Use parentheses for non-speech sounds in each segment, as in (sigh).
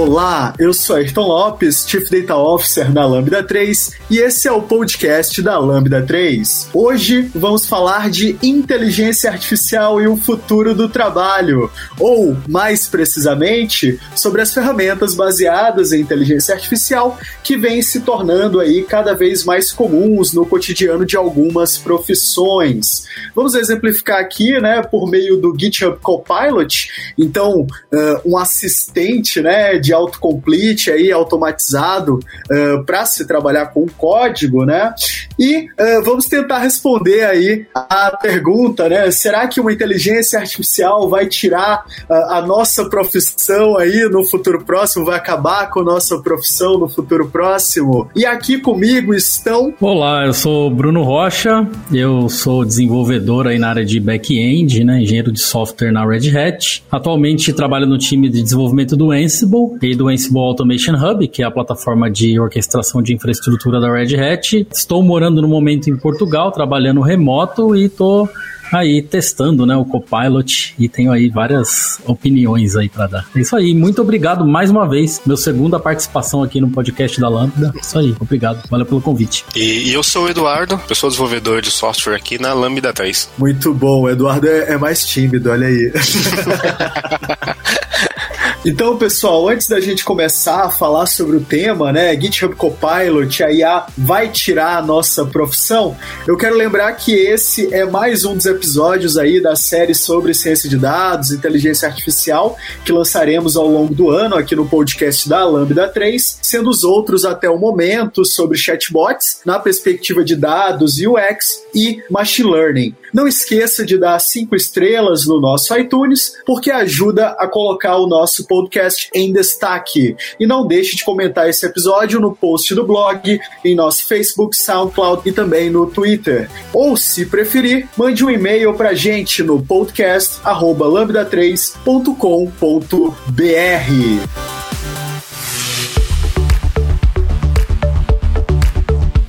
Olá, eu sou Ayrton Lopes, Chief Data Officer da Lambda 3 e esse é o podcast da Lambda 3. Hoje vamos falar de inteligência artificial e o futuro do trabalho, ou mais precisamente, sobre as ferramentas baseadas em inteligência artificial que vêm se tornando aí cada vez mais comuns no cotidiano de algumas profissões. Vamos exemplificar aqui, né, por meio do GitHub Copilot, então, uh, um assistente, né, de autocomplete aí automatizado uh, para se trabalhar com código, né? E uh, vamos tentar responder aí a pergunta, né? Será que uma inteligência artificial vai tirar uh, a nossa profissão aí no futuro próximo? Vai acabar com a nossa profissão no futuro próximo? E aqui comigo estão. Olá, eu sou Bruno Rocha, eu sou desenvolvedor aí na área de back-end, né? Engenheiro de software na Red Hat. Atualmente trabalho no time de desenvolvimento do Ansible e do Ansible Automation Hub, que é a plataforma de orquestração de infraestrutura da Red Hat. Estou morando no momento em Portugal, trabalhando remoto e estou aí testando, né, o Copilot e tenho aí várias opiniões aí para dar. É isso aí, muito obrigado mais uma vez, meu segunda participação aqui no podcast da Lambda. É isso aí, obrigado, valeu pelo convite. E, e eu sou o Eduardo, eu sou desenvolvedor de software aqui na Lambda 3. Muito bom, o Eduardo é, é mais tímido, olha aí. (laughs) Então, pessoal, antes da gente começar a falar sobre o tema, né, GitHub Copilot, a IA vai tirar a nossa profissão, eu quero lembrar que esse é mais um dos episódios aí da série sobre ciência de dados, inteligência artificial, que lançaremos ao longo do ano aqui no podcast da Lambda 3, sendo os outros até o momento sobre chatbots, na perspectiva de dados, UX e machine learning. Não esqueça de dar cinco estrelas no nosso iTunes, porque ajuda a colocar o nosso podcast em destaque. E não deixe de comentar esse episódio no post do blog, em nosso Facebook, SoundCloud e também no Twitter. Ou, se preferir, mande um e-mail pra gente no podcast@lambda3.com.br.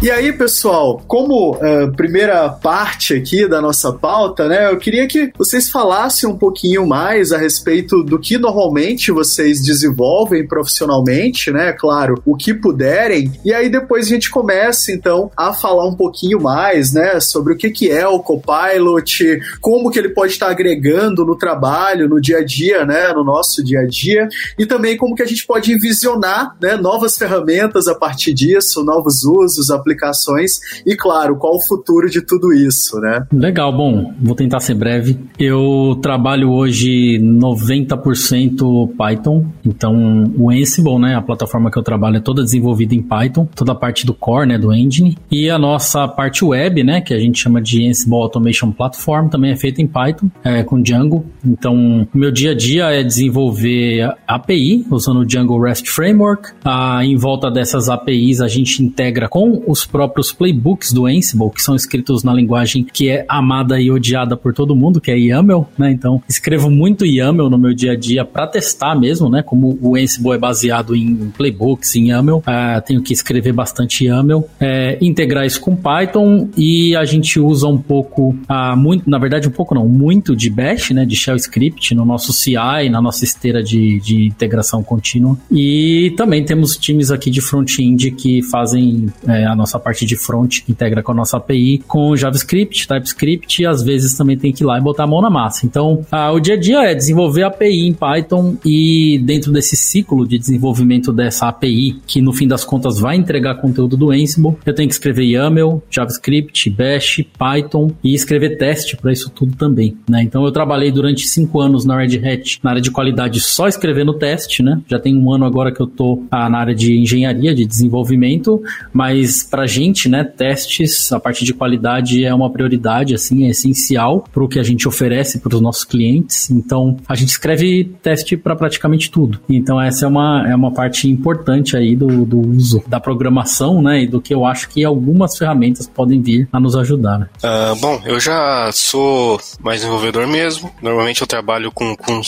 E aí, pessoal, como uh, primeira parte aqui da nossa pauta, né, eu queria que vocês falassem um pouquinho mais a respeito do que normalmente vocês desenvolvem profissionalmente, né, claro, o que puderem, e aí depois a gente começa, então, a falar um pouquinho mais, né, sobre o que, que é o Copilot, como que ele pode estar agregando no trabalho, no dia a dia, né, no nosso dia a dia, e também como que a gente pode envisionar, né, novas ferramentas a partir disso, novos usos, aplicações aplicações e, claro, qual o futuro de tudo isso, né? Legal, bom, vou tentar ser breve. Eu trabalho hoje 90% Python, então o Ansible, né, a plataforma que eu trabalho é toda desenvolvida em Python, toda a parte do core, né, do engine, e a nossa parte web, né, que a gente chama de Ansible Automation Platform, também é feita em Python, é, com Django. Então, o meu dia a dia é desenvolver API usando o Django REST Framework. Ah, em volta dessas APIs a gente integra com os próprios playbooks do Ansible, que são escritos na linguagem que é amada e odiada por todo mundo, que é YAML, né? Então, escrevo muito YAML no meu dia a dia para testar mesmo, né? Como o Ansible é baseado em playbooks, em YAML, uh, tenho que escrever bastante YAML, é, integrar isso com Python e a gente usa um pouco, uh, muito, na verdade um pouco não, muito de Bash, né? De Shell Script no nosso CI, na nossa esteira de, de integração contínua. E também temos times aqui de front-end que fazem é, a nossa parte de front que integra com a nossa API, com JavaScript, TypeScript, e às vezes também tem que ir lá e botar a mão na massa. Então, ah, o dia a dia é desenvolver API em Python e dentro desse ciclo de desenvolvimento dessa API, que no fim das contas vai entregar conteúdo do Ansible, eu tenho que escrever YAML, JavaScript, Bash, Python e escrever teste para isso tudo também, né? Então eu trabalhei durante cinco anos na Red Hat na área de qualidade só escrevendo teste, né? Já tem um ano agora que eu tô ah, na área de engenharia, de desenvolvimento, mas pra gente, né, testes, a parte de qualidade é uma prioridade, assim, é essencial para o que a gente oferece para os nossos clientes. Então a gente escreve teste para praticamente tudo. Então essa é uma, é uma parte importante aí do, do uso da programação, né? E do que eu acho que algumas ferramentas podem vir a nos ajudar. Né? Uh, bom, eu já sou mais desenvolvedor mesmo. Normalmente eu trabalho com, com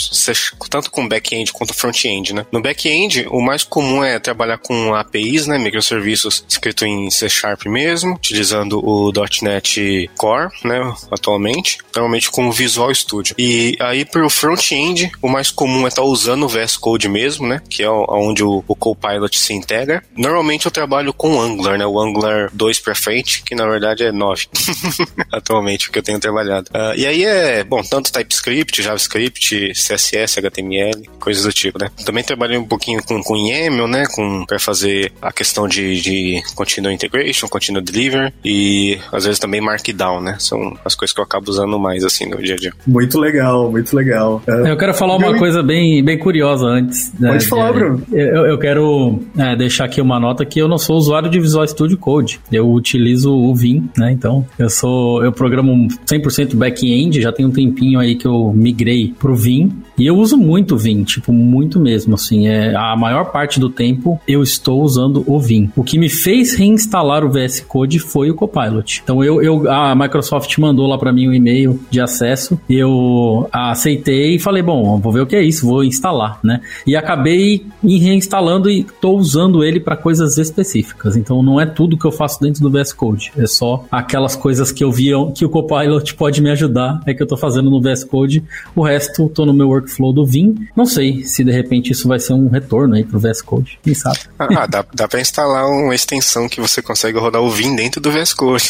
tanto com back-end quanto front-end, né? No back-end, o mais comum é trabalhar com APIs, né? Microserviços escrito em C Sharp mesmo, utilizando o .NET Core, né? Atualmente, normalmente com o Visual Studio. E aí para o front-end, o mais comum é estar tá usando o VS Code mesmo, né? Que é onde o, o Copilot se integra. Normalmente eu trabalho com Angular, né? O Angular 2 para frente, que na verdade é 9 (laughs) atualmente, o que eu tenho trabalhado. Uh, e aí é, bom, tanto TypeScript, JavaScript, CSS, HTML, coisas do tipo, né? Também trabalhei um pouquinho com, com YAML, né? Com, para fazer a questão de, de Continuous Integration, Continuous Deliver e às vezes também Markdown, né? São as coisas que eu acabo usando mais, assim, no dia a dia. Muito legal, muito legal. Uh, eu quero falar uma coisa bem, bem curiosa antes. Né, Pode falar, Bruno. Eu, eu quero é, deixar aqui uma nota que eu não sou usuário de Visual Studio Code. Eu utilizo o Vim, né? Então, eu sou eu programo 100% back-end, já tem um tempinho aí que eu migrei pro Vim e eu uso muito o Vim, tipo, muito mesmo, assim, é a maior parte do tempo eu estou usando o Vim. O que me fez reinstalar o VS Code foi o Copilot. Então eu, eu a Microsoft mandou lá para mim um e-mail de acesso, eu aceitei e falei, bom, vou ver o que é isso, vou instalar, né? E acabei reinstalando e estou usando ele para coisas específicas. Então não é tudo que eu faço dentro do VS Code, é só aquelas coisas que eu vi que o Copilot pode me ajudar, é que eu estou fazendo no VS Code. O resto, estou no meu work workflow do Vim. Não sei se de repente isso vai ser um retorno aí pro VS Code, quem sabe. Ah, dá, dá pra instalar uma extensão que você consegue rodar o Vim dentro do VS Code.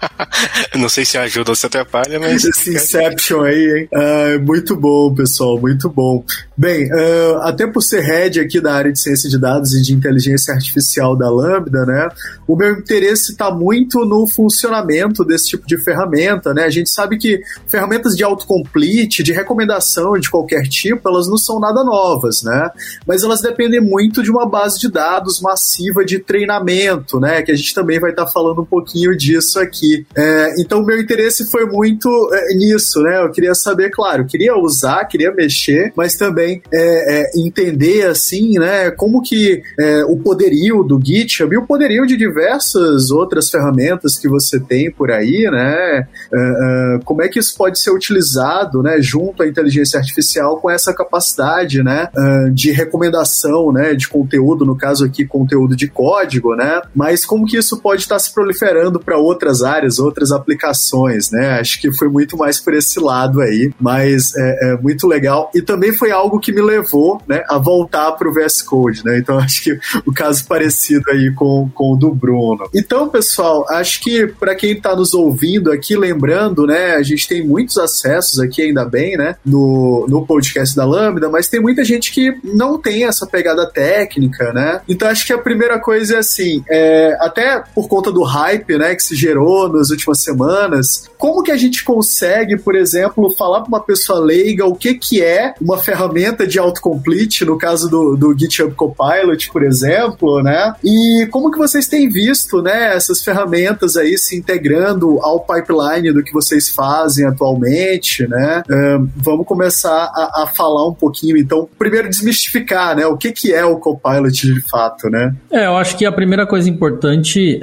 (laughs) não sei se ajuda ou se atrapalha, mas... Esse Inception aí, hein? Ah, muito bom, pessoal, muito bom. Bem, uh, até por ser head aqui da área de ciência de dados e de inteligência artificial da Lambda, né, o meu interesse está muito no funcionamento desse tipo de ferramenta, né? A gente sabe que ferramentas de autocomplete, de recomendação de qualquer tipo, elas não são nada novas, né? Mas elas dependem muito de uma base de dados massiva de treinamento, né? Que a gente também vai estar tá falando um pouquinho disso aqui. É, então, meu interesse foi muito é, nisso, né? Eu queria saber, claro, queria usar, queria mexer, mas também é, é entender, assim, né? Como que é, o poderio do GitHub e o poderio de diversas outras ferramentas que você tem por aí, né? É, como é que isso pode ser utilizado, né? Junto à inteligência artificial com essa capacidade, né, de recomendação, né, de conteúdo, no caso aqui conteúdo de código, né, mas como que isso pode estar se proliferando para outras áreas, outras aplicações, né, acho que foi muito mais por esse lado aí, mas é, é muito legal e também foi algo que me levou, né, a voltar para o VS Code, né, então (laughs) acho que o caso parecido aí com, com o do Bruno. Então, pessoal, acho que para quem está nos ouvindo aqui, lembrando, né, a gente tem muitos acessos aqui, ainda bem, né, no, no, podcast da Lambda, mas tem muita gente que não tem essa pegada técnica, né? Então acho que a primeira coisa é assim, é, até por conta do hype, né, que se gerou nas últimas semanas, como que a gente consegue, por exemplo, falar para uma pessoa leiga o que que é uma ferramenta de autocomplete, no caso do, do GitHub Copilot, por exemplo, né? E como que vocês têm visto, né, essas ferramentas aí se integrando ao pipeline do que vocês fazem atualmente, né? Um, vamos começar a, a, falar um pouquinho, então, primeiro desmistificar, né, o que, que é o Copilot de fato, né? É, eu acho que a primeira coisa importante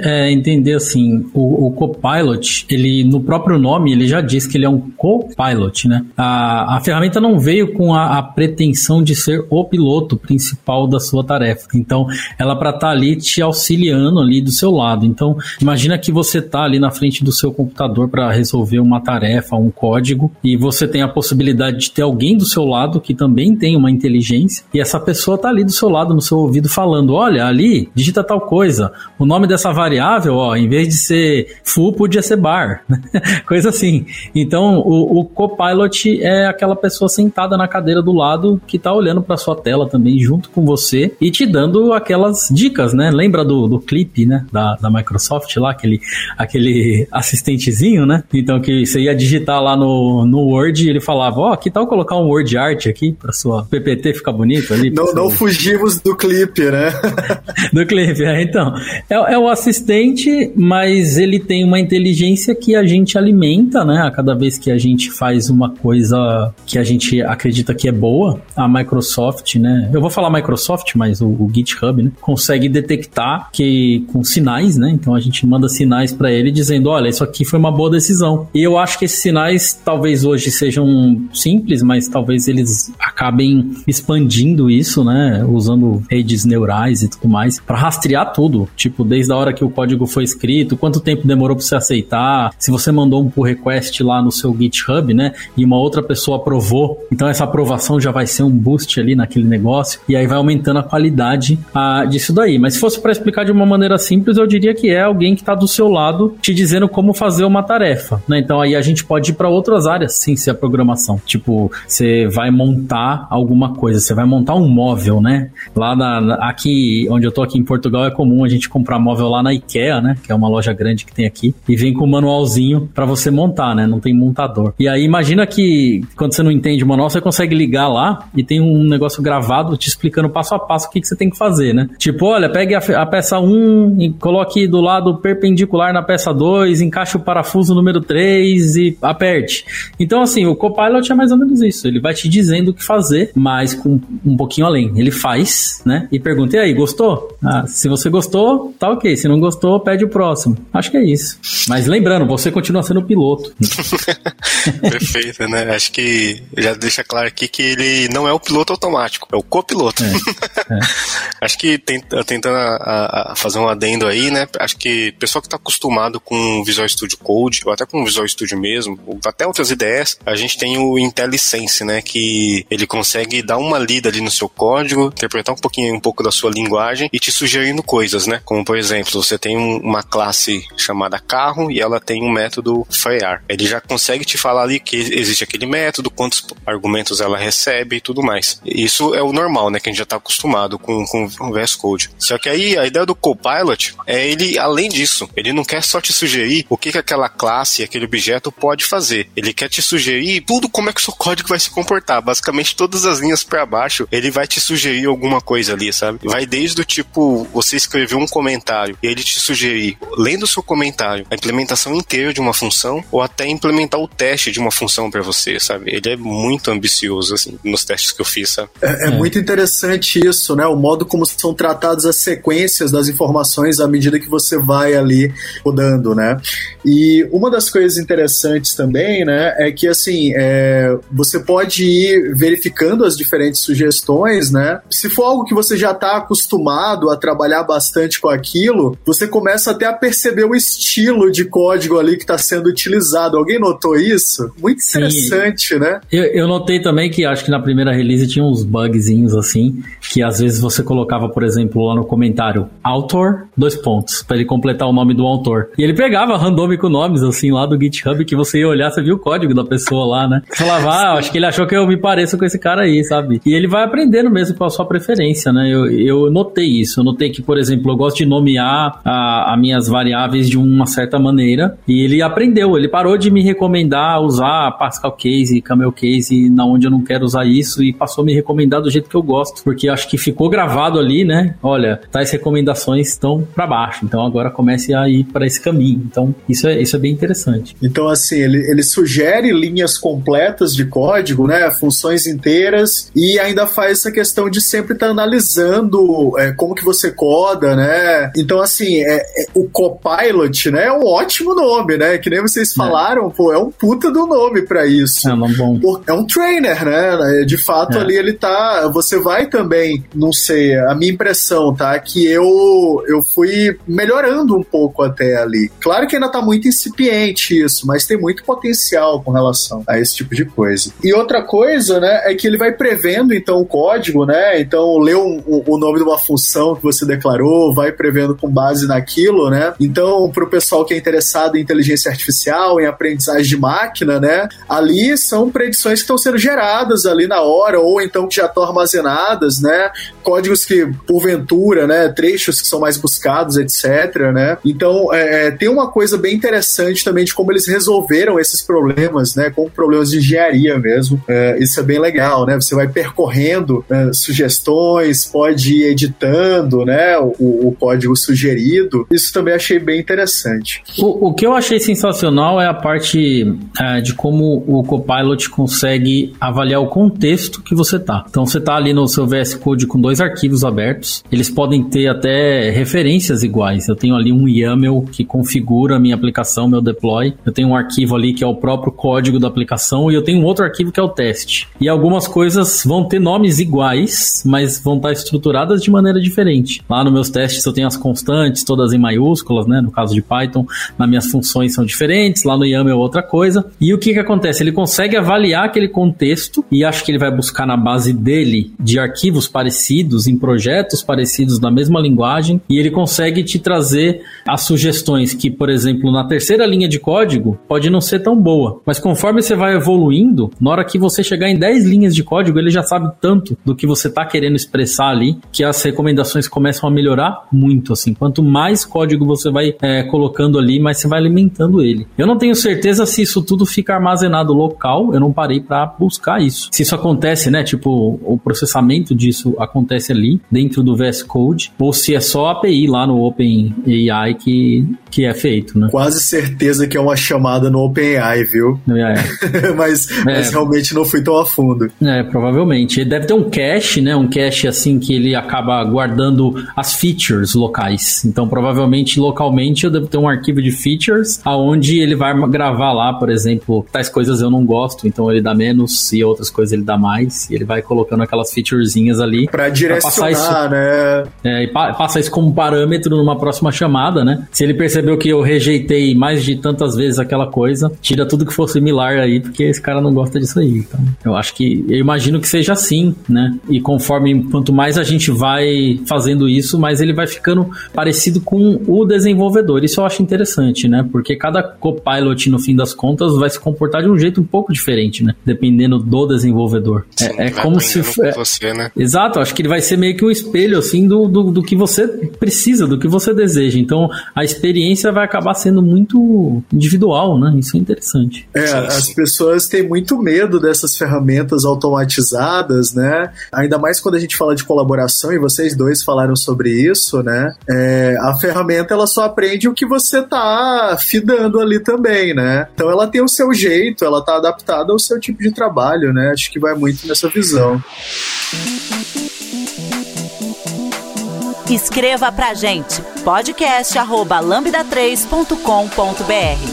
é entender, assim, o, o Copilot, ele, no próprio nome, ele já diz que ele é um Copilot, né? A, a ferramenta não veio com a, a pretensão de ser o piloto principal da sua tarefa. Então, ela para estar tá ali te auxiliando ali do seu lado. Então, imagina que você tá ali na frente do seu computador para resolver uma tarefa, um código, e você tem a possibilidade de ter alguém alguém do seu lado que também tem uma inteligência e essa pessoa tá ali do seu lado, no seu ouvido, falando: olha, ali, digita tal coisa, o nome dessa variável, ó, em vez de ser full, podia ser bar. (laughs) Coisa assim. Então, o, o Copilot é aquela pessoa sentada na cadeira do lado que tá olhando para sua tela também junto com você e te dando aquelas dicas, né? Lembra do, do clipe, né? Da, da Microsoft lá, aquele, aquele assistentezinho, né? Então que você ia digitar lá no, no Word e ele falava, ó, oh, que tal colocar um Word Art aqui para sua PPT ficar bonito ali? Não, não fugimos do clipe, né? (laughs) do clipe, é, então. É, é o assistente, mas ele tem uma inteligência que a gente alimenta, né? A cada vez que a gente faz uma coisa que a gente acredita que é boa, a Microsoft, né? Eu vou falar Microsoft, mas o, o GitHub, né? Consegue detectar que com sinais, né? Então a gente manda sinais para ele dizendo, olha, isso aqui foi uma boa decisão. E eu acho que esses sinais talvez hoje sejam simples, mas talvez eles acabem expandindo isso, né? Usando redes neurais e tudo mais para rastrear tudo, tipo desde a hora que o código foi escrito, quanto tempo demorou para você aceitar, se você mandou um pull request lá no seu GitHub, né? E uma outra pessoa aprovou, então essa aprovação já vai ser um boost ali naquele negócio e aí vai aumentando a qualidade ah, disso daí. Mas se fosse para explicar de uma maneira simples, eu diria que é alguém que está do seu lado te dizendo como fazer uma tarefa, né? Então aí a gente pode ir para outras áreas sem ser a programação. Tipo, você vai montar alguma coisa, você vai montar um móvel, né? Lá na, aqui, onde eu tô aqui em Portugal, é comum a gente comprar móvel lá na IKEA, né? Que é uma loja grande que tem aqui, e vem com um manualzinho para você montar, né? Não tem montador. E aí imagina que quando você não entende o manual, você consegue ligar lá e tem um negócio gravado te explicando passo a passo o que, que você tem que fazer, né? Tipo, olha, pegue a, a peça 1 e coloque do lado perpendicular na peça 2, encaixe o parafuso número 3 e aperte. Então, assim, o Copilot é mais ou menos isso. Ele vai te dizendo o que fazer, mas com um pouquinho além. Ele faz, né? E pergunta, e aí, gostou? Ah, se você gostou, tá ok. Se não gostou, pede o próximo. Acho que é isso. Mas lembrando, você continua sendo piloto. (laughs) Perfeito, né? Acho que já deixa claro aqui que ele não é o piloto automático, é o copiloto. É, é. (laughs) Acho que tentando a, a fazer um adendo aí, né? Acho que pessoal que está acostumado com Visual Studio Code, ou até com Visual Studio mesmo, ou até outras ideias, a gente tem o IntelliSense, né? Que ele consegue dar uma lida ali no seu código, interpretar um pouquinho um pouco da sua linguagem e te sugerindo coisas, né? Como por exemplo, você tem um, uma classe chamada carro e ela tem um método frear. Ele já consegue te falar ali que existe aquele método, quantos argumentos ela recebe e tudo mais. Isso é o normal, né? Que a gente já está acostumado com, com o VS Code. Só que aí a ideia do Copilot é ele, além disso, ele não quer só te sugerir o que, que aquela classe, aquele objeto pode fazer. Ele quer te sugerir tudo como é que o seu código vai se comportar. Basicamente, todas as linhas para baixo, ele vai te sugerir alguma coisa ali, sabe? Vai desde o tipo, você escreveu um comentário e ele te sugerir, lendo o seu comentário, a implementação inteira de uma função ou até implementar o teste de uma função para você, sabe? Ele é muito ambicioso, assim, nos testes que eu fiz, sabe? É, é, é, muito interessante isso, né? O modo como são tratadas as sequências das informações à medida que você vai ali rodando, né? E uma das coisas interessantes também, né, é que assim, é, você pode ir verificando as diferentes sugestões, né? Se for algo que você já está acostumado a trabalhar bastante com aquilo, você começa até a perceber o estilo de código ali que está sendo utilizado. Alguém notou isso? Muito interessante, Sim. né? Eu, eu notei também que acho que na primeira release tinha uns bugzinhos assim, que às vezes você colocava, por exemplo, lá no comentário, autor, dois pontos, para ele completar o nome do autor. E ele pegava randômico nomes, assim, lá do GitHub, que você ia olhar, você viu o código da pessoa lá, né? Você falava, ah, acho que ele achou que eu me pareço com esse cara aí, sabe? E ele vai aprendendo mesmo com a sua preferência, né? Eu, eu notei isso. Eu notei que, por exemplo, eu gosto de nomear as minhas variáveis de uma certa maneira. E ele aprendeu, ele parou de me recomendar usar Pascal Case, Camel Case, na onde eu não quero usar isso, e passou a me recomendar do jeito que eu gosto, porque acho que ficou gravado ali, né? Olha, tais recomendações estão para baixo, então agora comece a ir para esse caminho. Então, isso é, isso é bem interessante. Então, assim, ele, ele sugere linhas completas de código, né? Funções inteiras, e ainda faz essa questão de sempre estar tá analisando é, como que você coda, né? Então, assim, é, é, o Copilot, né, é um ótimo nome, né? Que nem vocês é. falaram, pô, é um puta do nome para isso. É, um bom. é um trainer, né? De fato, é. ali ele tá. Você vai também também, não sei, a minha impressão, tá? Que eu, eu fui melhorando um pouco até ali. Claro que ainda tá muito incipiente isso, mas tem muito potencial com relação a esse tipo de coisa. E outra coisa, né, é que ele vai prevendo, então, o código, né? Então, lê um, o nome de uma função que você declarou, vai prevendo com base naquilo, né? Então, pro pessoal que é interessado em inteligência artificial, em aprendizagem de máquina, né? Ali são predições que estão sendo geradas ali na hora, ou então que já estão armazenadas, né? Códigos que, porventura, né? Trechos que são mais buscados, etc, né? Então, é, é, tem uma coisa bem interessante também de como eles resolveram esses problemas, né? Com problemas de engenharia mesmo. É, isso é bem legal, né? Você vai percorrendo é, sugestões, pode ir editando, né? O, o, código sugerido. Isso também achei bem interessante. O, o que eu achei sensacional é a parte é, de como o Copilot consegue avaliar o contexto que você tá. Então você tá ali no seu VS Code com dois arquivos abertos. Eles podem ter até referências iguais. Eu tenho ali um YAML que configura a minha aplicação, meu deploy. Eu tenho um arquivo ali que é o próprio código da aplicação e eu tenho um outro arquivo que é o teste. E algumas coisas vão ter nomes iguais, mas vão estar estruturadas de maneira diferente. Lá nos meus testes eu tenho constantes todas em maiúsculas, né? No caso de Python, nas minhas funções são diferentes. Lá no YAML é outra coisa. E o que que acontece? Ele consegue avaliar aquele contexto e acho que ele vai buscar na base dele de arquivos parecidos, em projetos parecidos na mesma linguagem, e ele consegue te trazer as sugestões que, por exemplo, na terceira linha de código pode não ser tão boa, mas conforme você vai evoluindo, na hora que você chegar em 10 linhas de código, ele já sabe tanto do que você está querendo expressar ali que as recomendações começam a melhorar muito. Assim, quanto mais código você vai é, colocando ali, mais você vai alimentando ele. Eu não tenho certeza se isso tudo fica armazenado local. Eu não parei para buscar isso. Se isso acontece, né? Tipo, o processamento disso acontece ali dentro do VS Code, ou se é só API lá no OpenAI que, que é feito, né? Quase certeza que é uma chamada no OpenAI, viu? É. (laughs) mas, é. mas realmente não fui tão a fundo. É, provavelmente. Ele deve ter um cache, né? Um cache assim que ele acaba guardando as features locais. Então, provavelmente localmente eu devo ter um arquivo de features aonde ele vai gravar lá, por exemplo, tais coisas eu não gosto, então ele dá menos e outras coisas ele dá mais. E ele vai colocando aquelas featurezinhas ali. Pra direcionar, pra isso, né? É, e pa passa isso como parâmetro numa próxima chamada, né? Se ele percebeu que eu rejeitei mais de tantas vezes aquela coisa, tira tudo que for similar aí, porque esse cara não gosta disso aí. Então, eu acho que, eu imagino que seja assim, né? E conforme, quanto mais a gente vai fazendo isso, mais ele vai ficando parecido com o desenvolvedor. Isso eu acho interessante, né? Porque cada copilot, no fim das contas, vai se comportar de um jeito um pouco diferente, né? Dependendo do desenvolvedor. Sim, é, é como se. É, você, né? Exato, acho que ele vai ser meio que um espelho, assim, do, do, do que você precisa, do que você deseja. Então, a experiência vai acabar sendo muito individual, né? Isso é interessante. É, sim, as sim. pessoas têm muito medo dessas ferramentas automatizadas, né? Ainda mais quando a gente fala de colaboração, e vocês dois falaram sobre isso, né? É, a ferramenta ela só aprende o que você tá fidando ali também, né? Então ela tem o seu jeito, ela tá adaptada ao seu tipo de trabalho, né? Acho que vai muito nessa visão. Escreva pra gente podcast@lambda3.com.br.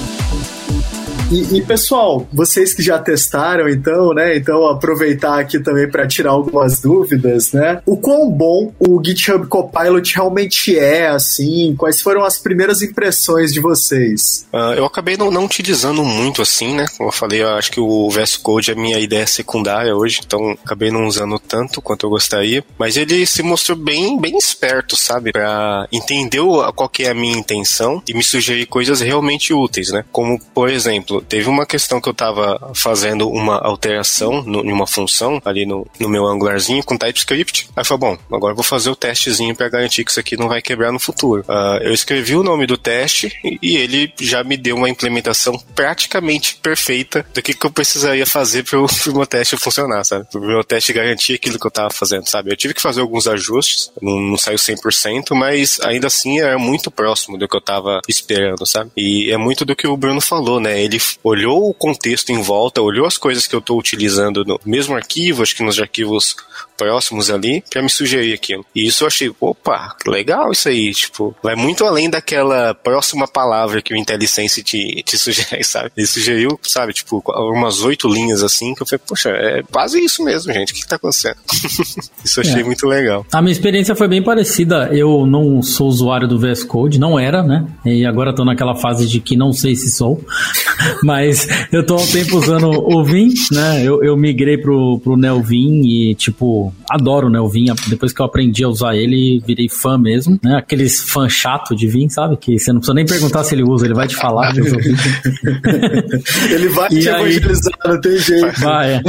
E, e, pessoal, vocês que já testaram, então, né? Então aproveitar aqui também para tirar algumas dúvidas, né? O quão bom o GitHub Copilot realmente é, assim? Quais foram as primeiras impressões de vocês? Uh, eu acabei não, não, utilizando muito assim, né? Como eu falei, eu acho que o VS Code é minha ideia secundária hoje, então acabei não usando tanto quanto eu gostaria. Mas ele se mostrou bem, bem esperto, sabe? Para entender qual que é a minha intenção e me sugerir coisas realmente úteis, né? Como, por exemplo, teve uma questão que eu tava fazendo uma alteração em uma função ali no, no meu angularzinho com TypeScript. Aí eu falei, bom, agora eu vou fazer o testezinho para garantir que isso aqui não vai quebrar no futuro. Uh, eu escrevi o nome do teste e, ele já me deu uma implementação praticamente perfeita do que, que eu precisaria fazer para o meu teste funcionar, sabe? Para o meu teste garantir aquilo que eu tava fazendo, sabe? Eu tive que fazer alguns ajustes, não, não saiu 100%, mas ainda assim era muito próximo do que eu tava esperando, sabe? E é muito do que o Bruno falou, né? Ele olhou o contexto em volta, olhou as coisas que eu estou utilizando no mesmo arquivo, acho que nos arquivos próximos ali, para me sugerir aquilo. E isso eu achei, opa, legal isso aí, tipo, vai muito além daquela próxima palavra que o IntelliSense te, te sugere, (laughs) sabe? Ele sugeriu, sabe, tipo, umas oito linhas assim, que eu falei, poxa, é quase isso mesmo, gente, o que, que tá acontecendo? (laughs) isso eu achei é. muito legal. A minha experiência foi bem parecida, eu não sou usuário do VS Code, não era, né? E agora tô naquela fase de que não sei se sou, (laughs) mas eu tô há um tempo usando o Vim, né? Eu, eu migrei pro, pro Nelvim e, tipo, adoro, né, o Vim. Depois que eu aprendi a usar ele, virei fã mesmo, né? Aqueles fã chato de Vim, sabe? Que você não precisa nem perguntar se ele usa, ele vai te falar que (laughs) ele vai e te aí... evangelizar, não tem jeito. Vai, é.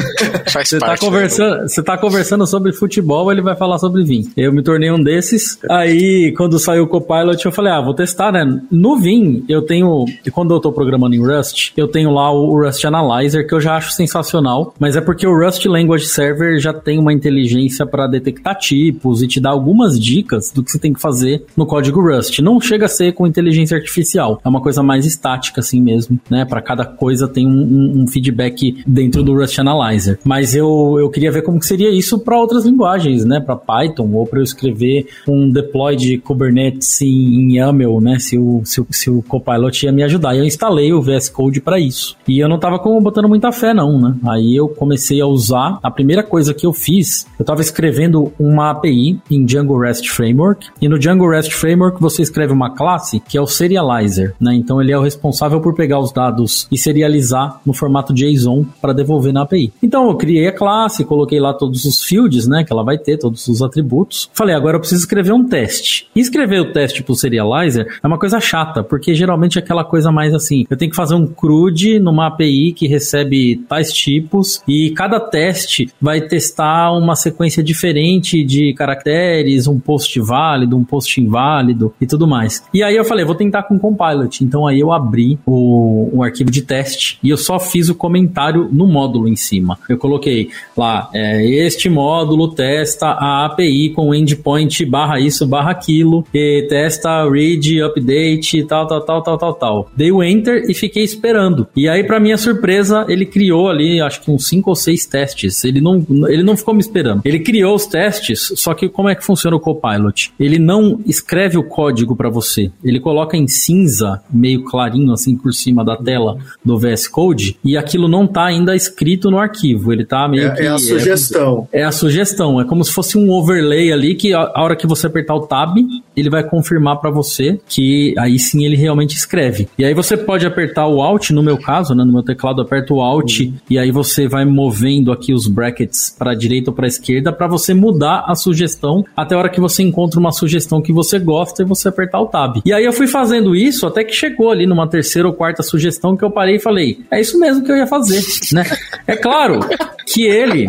você tá conversando, você tá conversando sobre futebol, ele vai falar sobre Vim. Eu me tornei um desses. Aí, quando saiu o Copilot, eu falei, ah, vou testar, né? No Vim, eu tenho, quando eu tô programando em Rust, eu tenho lá o Rust Analyzer, que eu já acho sensacional, mas é porque o Rust Language Server já tem uma inteligência para detectar tipos e te dar algumas dicas do que você tem que fazer no código Rust. Não chega a ser com inteligência artificial, é uma coisa mais estática assim mesmo, né? Para cada coisa tem um, um, um, feedback dentro do Rust Analyzer. Mas eu, eu queria ver como que seria isso para outras linguagens, né? Para Python ou para eu escrever um deploy de Kubernetes em, em YAML, né? Se o, se, o, se o Copilot ia me ajudar. Eu instalei o VS Code para isso. E eu não tava botando muita fé não, né? Aí eu comecei a usar. A primeira coisa que eu fiz eu estava escrevendo uma API em Django REST Framework, e no Django REST Framework você escreve uma classe que é o serializer, né? Então ele é o responsável por pegar os dados e serializar no formato JSON para devolver na API. Então eu criei a classe, coloquei lá todos os fields, né, que ela vai ter, todos os atributos. Falei, agora eu preciso escrever um teste. E escrever o teste pro serializer é uma coisa chata, porque geralmente é aquela coisa mais assim, eu tenho que fazer um CRUD numa API que recebe tais tipos e cada teste vai testar uma sequência diferente de caracteres, um post válido, um post inválido e tudo mais. E aí eu falei, vou tentar com o Compilot. Então aí eu abri o, o arquivo de teste e eu só fiz o comentário no módulo em cima. Eu coloquei lá, é, este módulo testa a API com endpoint barra isso, barra aquilo, e testa read, update, tal, tal, tal, tal, tal, tal. Dei o enter e fiquei esperando. E aí, para minha surpresa, ele criou ali, acho que uns 5 ou 6 testes. Ele não, ele não ficou me esperando. Ele criou os testes, só que como é que funciona o Copilot? Ele não escreve o código para você. Ele coloca em cinza, meio clarinho assim por cima da tela do VS Code, e aquilo não tá ainda escrito no arquivo. Ele tá meio é, que é a sugestão. É, é, a sugestão, é como se fosse um overlay ali que a, a hora que você apertar o tab, ele vai confirmar para você que aí sim ele realmente escreve. E aí você pode apertar o Alt, no meu caso, né, no meu teclado aperta o Alt uhum. e aí você vai movendo aqui os brackets para direita ou para esquerda esquerda para você mudar a sugestão até a hora que você encontra uma sugestão que você gosta e você apertar o tab. E aí eu fui fazendo isso até que chegou ali numa terceira ou quarta sugestão que eu parei e falei: é isso mesmo que eu ia fazer, (laughs) né? É claro que ele,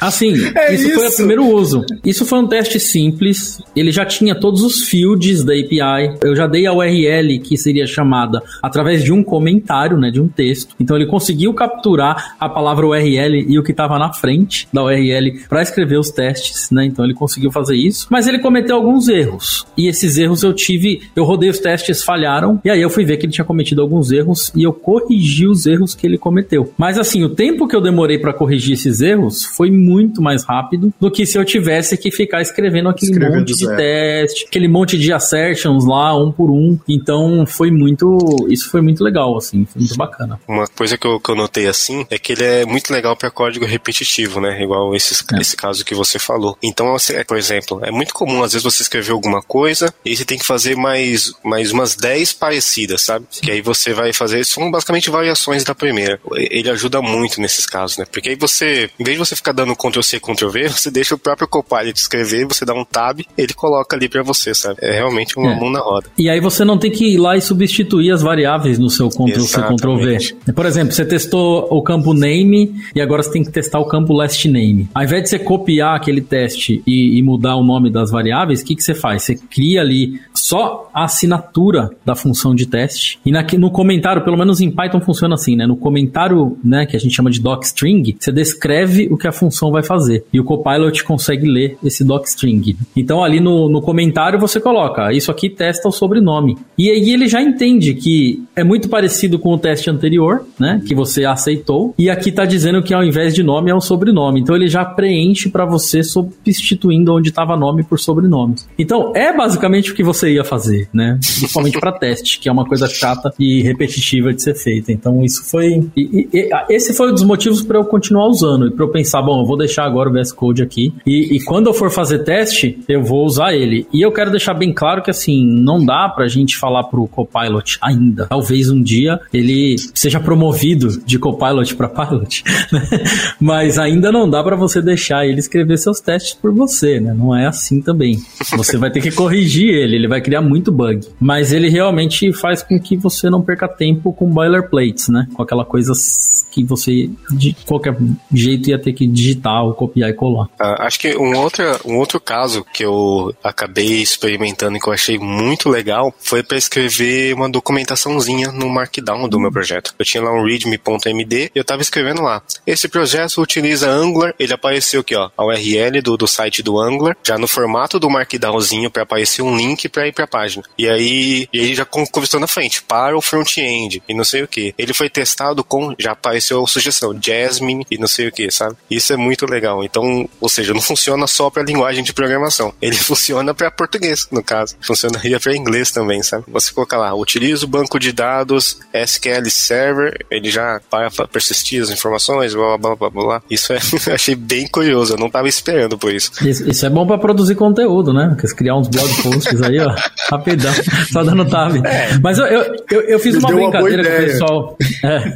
assim, é isso, isso, foi o primeiro uso. Isso foi um teste simples, ele já tinha todos os fields da API, eu já dei a URL que seria chamada através de um comentário, né, de um texto. Então ele conseguiu capturar a palavra URL e o que estava na frente da URL para escrever os testes, né? Então ele conseguiu fazer isso, mas ele cometeu alguns erros. E esses erros eu tive, eu rodei os testes, falharam, e aí eu fui ver que ele tinha cometido alguns erros e eu corrigi os erros que ele cometeu. Mas assim, o tempo que eu demorei para corrigir esses erros foi muito mais rápido do que se eu tivesse que ficar escrevendo aquele Escrevendo monte de teste, aquele monte de assertions lá, um por um. Então foi muito, isso foi muito legal, assim, foi muito bacana. Uma coisa que eu, que eu notei assim é que ele é muito legal para código repetitivo, né? Igual esses, é. esse caso que você falou. Então, você, por exemplo, é muito comum às vezes você escrever alguma coisa e você tem que fazer mais, mais umas 10 parecidas, sabe? Sim. Que aí você vai fazer, são basicamente variações da primeira. Ele ajuda muito nesses casos, né? Porque aí você, em vez de você ficar dando Ctrl C, Ctrl V, você deixa o próprio Copilot escrever, você dá um tab, ele coloca ali para você, sabe? É realmente uma é. mão na roda. E aí você não tem que ir lá e substituir as variáveis no seu Ctrl C, Ctrl V. Por exemplo, você testou o campo name e agora você tem que testar o campo last name. Ao invés de você copiar aquele teste e, e mudar o nome das variáveis, o que, que você faz? Você cria ali só a assinatura da função de teste. E na, no comentário, pelo menos em Python funciona assim, né? No comentário, né, que a gente chama de docstring, você descreve o que a função função vai fazer. E o Copilot consegue ler esse docstring. Então ali no, no comentário você coloca, isso aqui testa o sobrenome. E aí ele já entende que é muito parecido com o teste anterior, né? Que você aceitou. E aqui tá dizendo que ao invés de nome é um sobrenome. Então ele já preenche para você substituindo onde estava nome por sobrenome. Então é basicamente o que você ia fazer, né? Principalmente para teste, que é uma coisa chata e repetitiva de ser feita. Então isso foi. E, e, esse foi um dos motivos para eu continuar usando e para eu pensar, bom, eu vou deixar agora o VS Code aqui e, e, quando eu for fazer teste, eu vou usar ele. E eu quero deixar bem claro que assim, não dá pra gente falar pro Copilot ainda. Talvez um dia ele seja promovido de Copilot para Pilot, (laughs) né? mas ainda não dá para você deixar ele escrever seus testes por você, né? Não é assim também. Você vai ter que corrigir ele, ele vai criar muito bug. Mas ele realmente faz com que você não perca tempo com boilerplates, né? Com aquela coisa que você de qualquer jeito ia ter que digitar ou copiar e colar. Uh, acho que um outro, um outro caso que eu acabei experimentando e que eu achei muito legal foi para escrever uma documentaçãozinha no Markdown do meu projeto. Eu tinha lá um readme.md e eu estava escrevendo lá. Esse projeto utiliza Angular, ele apareceu aqui, ó, a URL do, do site do Angular, já no formato do Markdownzinho para aparecer um link para ir para a página. E aí, e aí já conversou na frente, para o front-end e não sei o que. Ele foi testado com, já apareceu a sugestão, Jasmine e não sei o que, sabe? Isso é muito legal. Então, ou seja, não funciona só para linguagem de programação. Ele (laughs) funciona para português, no caso. Funcionaria (laughs) para inglês também, sabe? Você coloca lá, utiliza o banco de dados SQL Server, ele já para persistir as informações, blá blá blá blá blá. Isso é, (laughs) achei bem curioso, eu não tava esperando por isso. Isso, isso é bom para produzir conteúdo, né? Quer criar uns blog (laughs) posts aí, ó, rapidão, só dando tab. É. Mas eu, eu, eu, eu fiz uma brincadeira uma com o pessoal. É.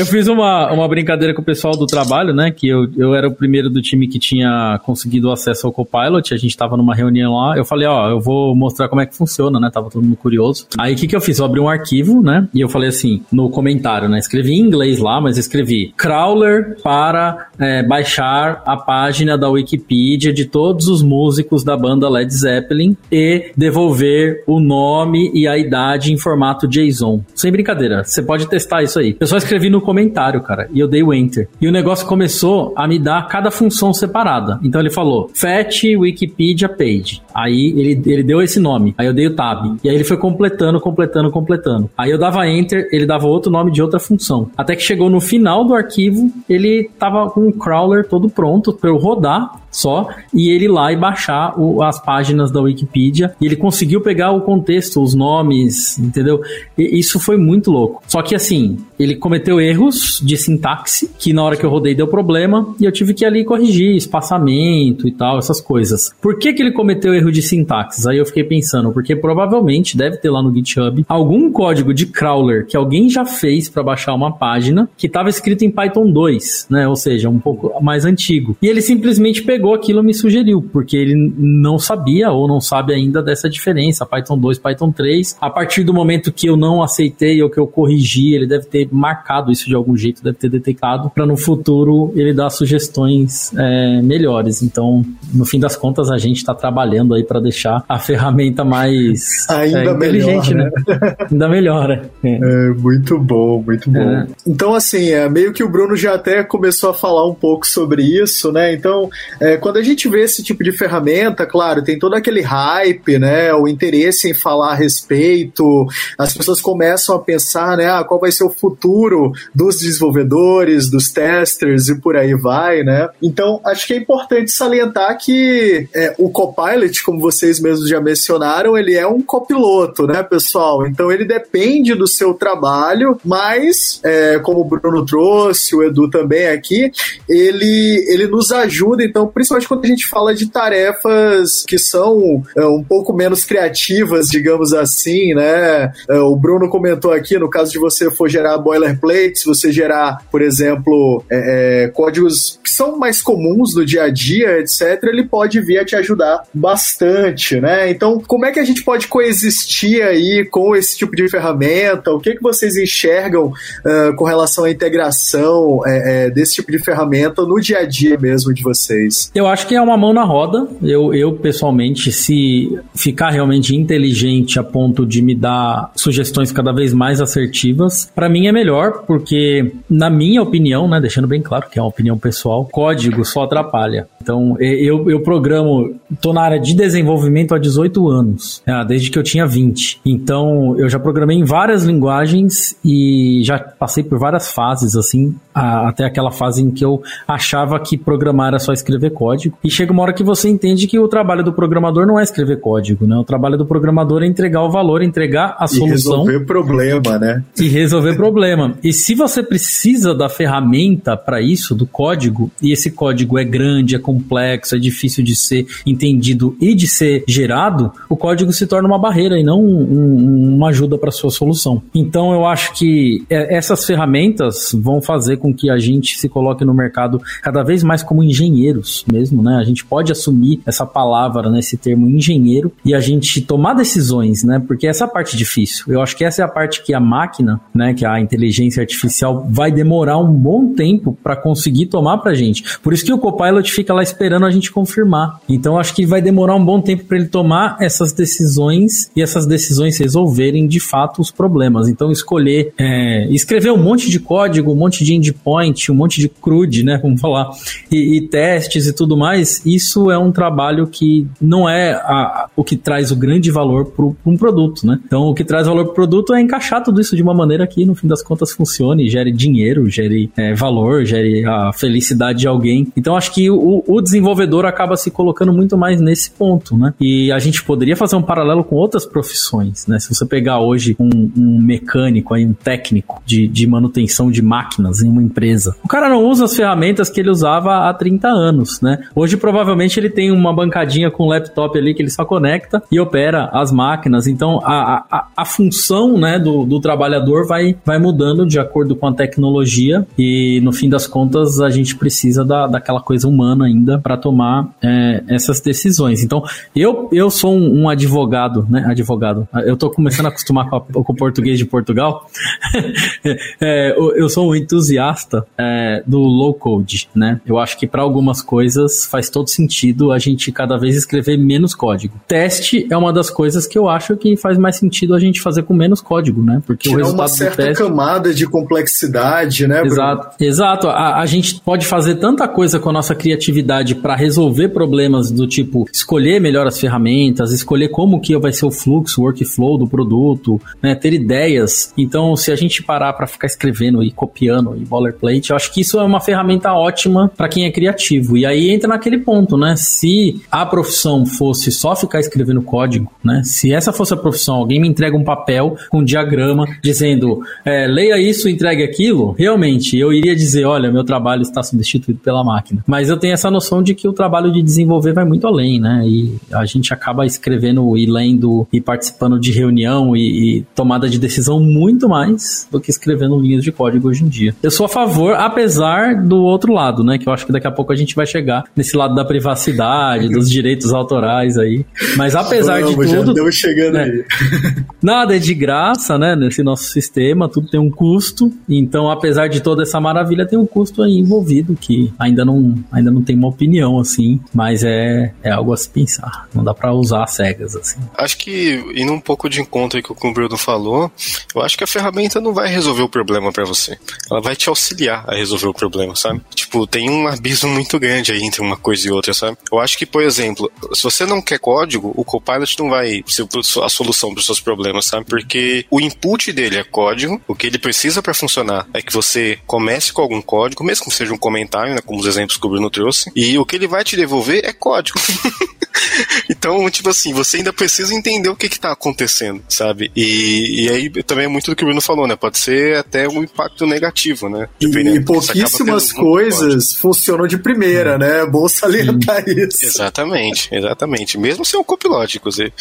eu fiz uma, uma brincadeira com o pessoal do trabalho, né? Que eu, eu era o primeiro do time que tinha conseguido acesso ao Copilot, a gente tava numa reunião lá, eu falei, ó, eu vou mostrar como é que funciona, né? Tava todo mundo curioso. Aí o que, que eu fiz? Eu abri um arquivo, né? E eu falei assim, no comentário, né? Escrevi em inglês lá, mas escrevi crawler para é, baixar a página da Wikipedia de todos os músicos da banda Led Zeppelin e devolver o nome e a idade em formato JSON. Sem brincadeira, você pode testar isso aí. Eu só escrevi no comentário, cara, e eu dei o enter. E o negócio começou a me dar cada função separada. Então ele falou fetch Wikipedia page. Aí ele, ele deu esse nome. Aí eu dei o tab. E aí ele foi completando, completando, completando. Aí eu dava enter, ele dava outro nome de outra função. Até que chegou no final do arquivo, ele tava com o crawler todo pronto para eu rodar só e ele ir lá e baixar o, as páginas da Wikipedia e ele conseguiu pegar o contexto, os nomes, entendeu? E isso foi muito louco. Só que assim, ele cometeu erros de sintaxe que na hora que eu rodei deu problema e eu tive que ali corrigir espaçamento e tal, essas coisas. Por que que ele cometeu erro de sintaxe? Aí eu fiquei pensando, porque provavelmente deve ter lá no GitHub algum código de crawler que alguém já fez para baixar uma página que estava escrito em Python 2, né? Ou seja, um pouco mais antigo. E ele simplesmente pegou pegou aquilo e me sugeriu, porque ele não sabia ou não sabe ainda dessa diferença, Python 2, Python 3. A partir do momento que eu não aceitei ou que eu corrigi, ele deve ter marcado isso de algum jeito, deve ter detectado, para no futuro ele dar sugestões é, melhores. Então, no fim das contas, a gente está trabalhando aí para deixar a ferramenta mais (laughs) ainda é, inteligente, melhor, né? né? ainda melhora. É. é. muito bom, muito bom. É. Então, assim, é, meio que o Bruno já até começou a falar um pouco sobre isso, né? Então, é, quando a gente vê esse tipo de ferramenta, claro, tem todo aquele hype, né? O interesse em falar a respeito, as pessoas começam a pensar, né? Ah, qual vai ser o futuro dos desenvolvedores, dos testers e por aí vai, né? Então, acho que é importante salientar que é, o Copilot, como vocês mesmos já mencionaram, ele é um copiloto, né, pessoal? Então, ele depende do seu trabalho, mas, é, como o Bruno trouxe, o Edu também aqui, ele, ele nos ajuda, então, principalmente quando a gente fala de tarefas que são é, um pouco menos criativas, digamos assim, né? É, o Bruno comentou aqui, no caso de você for gerar boilerplate, se você gerar, por exemplo, é, é, códigos que são mais comuns no dia a dia, etc., ele pode vir a te ajudar bastante, né? Então, como é que a gente pode coexistir aí com esse tipo de ferramenta? O que, que vocês enxergam uh, com relação à integração é, desse tipo de ferramenta no dia a dia mesmo de vocês? Eu acho que é uma mão na roda. Eu, eu pessoalmente, se ficar realmente inteligente a ponto de me dar sugestões cada vez mais assertivas, para mim é melhor, porque, na minha opinião, né, deixando bem claro que é uma opinião pessoal, código só atrapalha. Então, eu, eu programo, tô na área de desenvolvimento há 18 anos, né, desde que eu tinha 20. Então, eu já programei em várias linguagens e já passei por várias fases, assim, a, até aquela fase em que eu achava que programar era só escrever código. E chega uma hora que você entende que o trabalho do programador não é escrever código, né? O trabalho do programador é entregar o valor, entregar a e solução. E resolver problema, né? E resolver problema. E se você precisa da ferramenta para isso, do código, e esse código é grande, é complexo, é difícil de ser entendido e de ser gerado, o código se torna uma barreira e não um, uma ajuda para sua solução. Então eu acho que é, essas ferramentas vão fazer com que a gente se coloque no mercado cada vez mais como engenheiros mesmo, né? A gente pode assumir essa palavra, né, esse termo engenheiro e a gente tomar decisões, né? Porque essa parte difícil. Eu acho que essa é a parte que a máquina, né, que a inteligência artificial vai demorar um bom tempo para conseguir tomar pra gente. Por isso que o Copilot fica lá esperando a gente confirmar. Então acho que vai demorar um bom tempo para ele tomar essas decisões e essas decisões resolverem de fato os problemas. Então escolher, é, escrever um monte de código, um monte de endpoint, um monte de CRUD, né, vamos falar, e, e testes e tudo mais, isso é um trabalho que não é a, o que traz o grande valor para um produto, né? Então o que traz valor para o produto é encaixar tudo isso de uma maneira que no fim das contas funcione, gere dinheiro, gere é, valor, gere a felicidade de alguém. Então acho que o, o desenvolvedor acaba se colocando muito mais nesse ponto, né? E a gente poderia fazer um paralelo com outras profissões, né? Se você pegar hoje um, um mecânico, aí, um técnico de, de manutenção de máquinas em uma empresa, o cara não usa as ferramentas que ele usava há 30 anos, né? Hoje provavelmente ele tem uma bancadinha com um laptop ali que ele só conecta e opera as máquinas. Então a, a, a função né, do, do trabalhador vai, vai mudando de acordo com a tecnologia e no fim das contas a gente precisa da, daquela coisa humana ainda para tomar é, essas decisões. Então eu, eu sou um, um advogado, né? Advogado. Eu tô começando a acostumar com, a, com o português de Portugal. (laughs) é, eu sou um entusiasta é, do low code, né? Eu acho que para algumas coisas faz todo sentido a gente cada vez escrever menos código. Teste é uma das coisas que eu acho que faz mais sentido a gente fazer com menos código, né? Porque Tirar o resultado uma certa teste... camada de complexidade, né? Exato, Bruno? exato. A, a gente pode fazer tanta coisa com a nossa criatividade para resolver problemas do tipo escolher melhor as ferramentas, escolher como que vai ser o fluxo, o workflow do produto, né? Ter ideias. Então, se a gente parar para ficar escrevendo e copiando e boilerplate, eu acho que isso é uma ferramenta ótima para quem é criativo. E aí entra naquele ponto, né? Se a profissão fosse só ficar escrevendo código, né? Se essa fosse a profissão, alguém me entrega um papel com um diagrama dizendo é, leia isso, entregue aquilo, realmente eu iria dizer, olha, meu trabalho está substituído pela máquina. Mas eu tenho essa noção de que o trabalho de desenvolver vai muito além, né? E a gente acaba escrevendo e lendo e participando de reunião e, e tomada de decisão muito mais do que escrevendo linhas de código hoje em dia. Eu sou a favor, apesar do outro lado, né? Que eu acho que daqui a pouco a gente vai chegar nesse lado da privacidade, dos direitos autorais aí. Mas apesar Vamos, de tudo. Já chegando né, aí. (laughs) Nada é de graça, né? Nesse nosso sistema, tudo tem um custo. Então, apesar de toda essa maravilha, tem um custo aí envolvido que ainda não, ainda não tem uma opinião, assim. Mas é, é algo a se pensar. Não dá para usar cegas, assim. Acho que, indo um pouco de encontro aí com o que o Bruno falou, eu acho que a ferramenta não vai resolver o problema para você. Ela vai te auxiliar a resolver o problema, sabe? Tipo, tem um abismo muito grande aí entre uma coisa e outra, sabe? Eu acho que, por exemplo, se você não quer código, o Copilot não vai ser a solução para os seus problemas, sabe? Porque o input dele é código, o que ele precisa para funcionar é que você comece com algum código, mesmo que seja um comentário, né, como os exemplos que o Bruno trouxe, e o que ele vai te devolver é código. (laughs) então, tipo assim, você ainda precisa entender o que está acontecendo, sabe? E, e aí também é muito do que o Bruno falou, né? Pode ser até um impacto negativo, né? E pouquíssimas coisas funcionam de primeira, né? É bom salientar Sim. isso. Exatamente, exatamente. Mesmo sem um copilote, inclusive.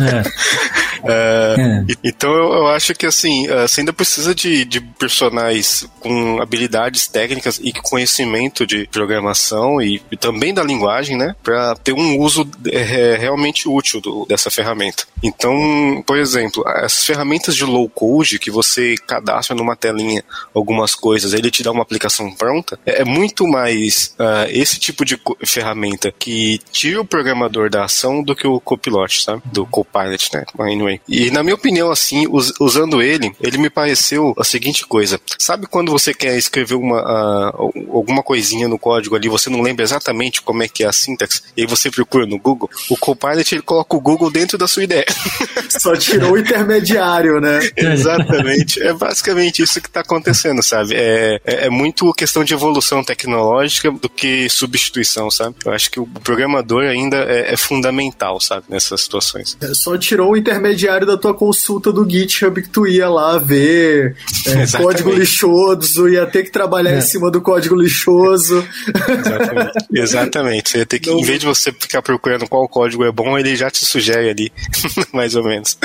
É. (laughs) é, é. Então eu, eu, acho que assim, é, você ainda precisa de, de personagens com habilidades técnicas e conhecimento de programação e, e também da linguagem, né? Para ter um uso é, realmente útil do, dessa ferramenta. Então, por exemplo, essas ferramentas de low code que você cadastra numa telinha algumas coisas, ele te dá uma aplicação pronta, é, é muito mais uh, esse tipo de ferramenta que tira o programador da ação do que o copilot, sabe? Do copilot, né? Anyway. E na minha opinião, assim, us usando ele, ele me pareceu a seguinte coisa. Sabe quando você quer escrever uma, uh, alguma coisinha no código ali, você não lembra exatamente como é que é a sintaxe, e aí você procura no Google? O Copilot, ele coloca o Google dentro da sua ideia. (laughs) Só tirou o intermediário, né? (laughs) Exatamente. É basicamente isso que está acontecendo, sabe? É, é, é, muito questão de evolução tecnológica do que substituição, sabe? Eu acho que o programador ainda é, é fundamental, sabe? Nessas situações. É, só tirou o intermediário da tua consulta do GitHub que tu ia lá ver (laughs) é, código lixoso, ia ter que trabalhar em é. cima do código lixoso. Exatamente. (laughs) Exatamente. Você ia ter que, Não. em vez de você ficar procurando qual código é bom, ele já te sugere ali, (laughs) mais ou menos.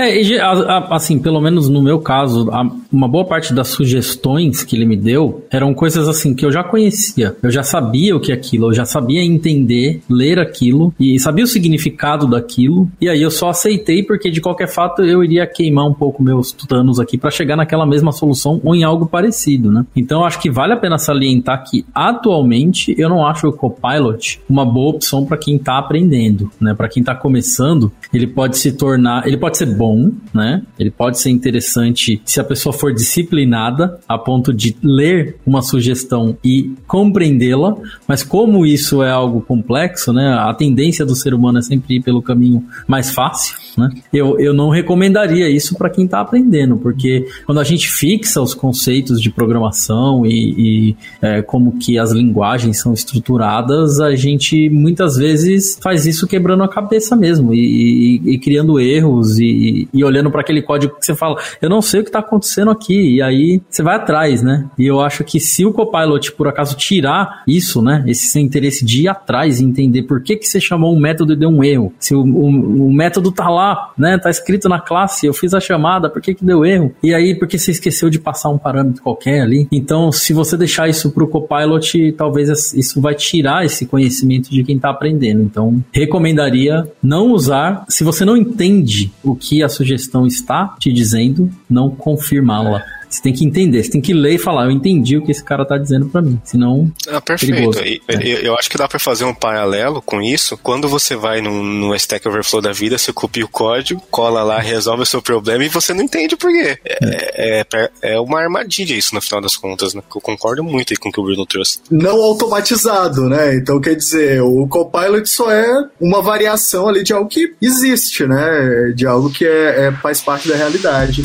É, assim, pelo menos no meu caso, uma boa parte das sugestões que ele me deu eram coisas assim que eu já conhecia. Eu já sabia o que é aquilo, eu já sabia entender, ler aquilo e sabia o significado daquilo. E aí eu só aceitei porque de qualquer fato eu iria queimar um pouco meus tutanos aqui para chegar naquela mesma solução ou em algo parecido, né? Então acho que vale a pena salientar que atualmente eu não acho o Copilot uma boa opção para quem está aprendendo, né? Para quem está começando, ele pode se tornar, ele pode ser bom, né? Ele pode ser interessante se a pessoa for disciplinada a ponto de ler uma sugestão e compreendê-la, mas como isso é algo complexo, né? A tendência do ser humano é sempre ir pelo caminho mais fácil, né? Eu, eu não recomendaria isso para quem está aprendendo, porque quando a gente fixa os conceitos de programação e, e é, como que as linguagens são estruturadas, a gente muitas vezes faz isso quebrando a cabeça mesmo e, e, e criando erros e, e olhando para aquele código que você fala, eu não sei o que está acontecendo aqui, e aí você vai atrás, né? E eu acho que se o Copilot, por acaso, tirar isso, né, esse interesse de ir atrás e entender por que, que você chamou um método e deu um erro, se o, o, o método tá lá, né, tá escrito na classe, eu fiz a chamada, por que que deu erro? E aí, porque você esqueceu de passar um parâmetro qualquer ali? Então, se você deixar isso pro Copilot, talvez isso vai tirar esse conhecimento de quem tá aprendendo. Então, recomendaria não usar, se você não entende o que a sugestão está te dizendo, não confirmá-la. Você tem que entender, você tem que ler e falar, eu entendi o que esse cara tá dizendo para mim. Senão. Ah, perfeito. E, é. Eu acho que dá para fazer um paralelo com isso. Quando você vai no, no Stack Overflow da vida, você copia o código, cola lá, resolve o seu problema e você não entende por quê. É, é, é, é uma armadilha isso no final das contas, né? Eu concordo muito aí com o que o Bruno trouxe. Não automatizado, né? Então quer dizer, o Copilot só é uma variação ali de algo que existe, né? De algo que é, é faz parte da realidade.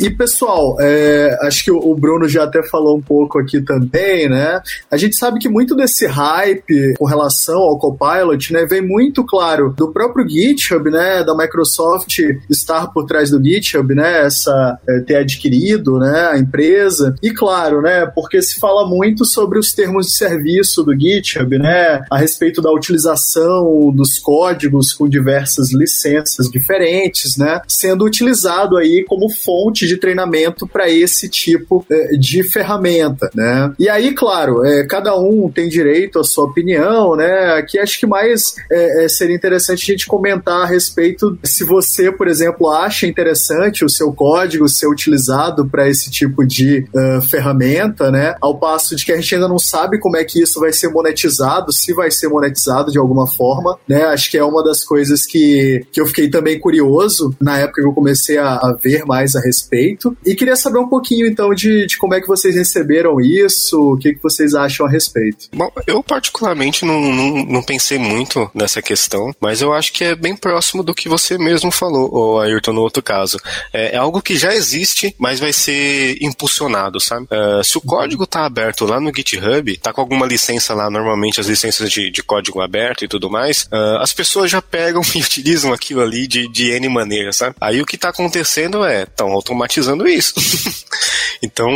E pessoal, é, acho que o Bruno já até falou um pouco aqui também, né? A gente sabe que muito desse hype com relação ao Copilot, né, vem muito claro do próprio GitHub, né, da Microsoft estar por trás do GitHub, né, essa é, ter adquirido, né, a empresa. E claro, né, porque se fala muito sobre os termos de serviço do GitHub, né, a respeito da utilização dos códigos com diversas licenças diferentes, né, sendo utilizado aí como fonte de treinamento para esse tipo é, de ferramenta, né? E aí, claro, é, cada um tem direito à sua opinião, né? Aqui acho que mais é, é, seria interessante a gente comentar a respeito se você, por exemplo, acha interessante o seu código ser utilizado para esse tipo de uh, ferramenta, né? Ao passo de que a gente ainda não sabe como é que isso vai ser monetizado, se vai ser monetizado de alguma forma, né? Acho que é uma das coisas que, que eu fiquei também curioso na época que eu comecei a, a ver mais a respeito respeito. E queria saber um pouquinho, então, de, de como é que vocês receberam isso, o que, que vocês acham a respeito. Bom, eu particularmente não, não, não pensei muito nessa questão, mas eu acho que é bem próximo do que você mesmo falou, ou Ayrton, no outro caso. É, é algo que já existe, mas vai ser impulsionado, sabe? Uh, se o código está aberto lá no GitHub, tá com alguma licença lá, normalmente as licenças de, de código aberto e tudo mais, uh, as pessoas já pegam (laughs) e utilizam aquilo ali de, de N maneira, sabe? Aí o que está acontecendo é, estão automatizando automatizando isso. (laughs) então,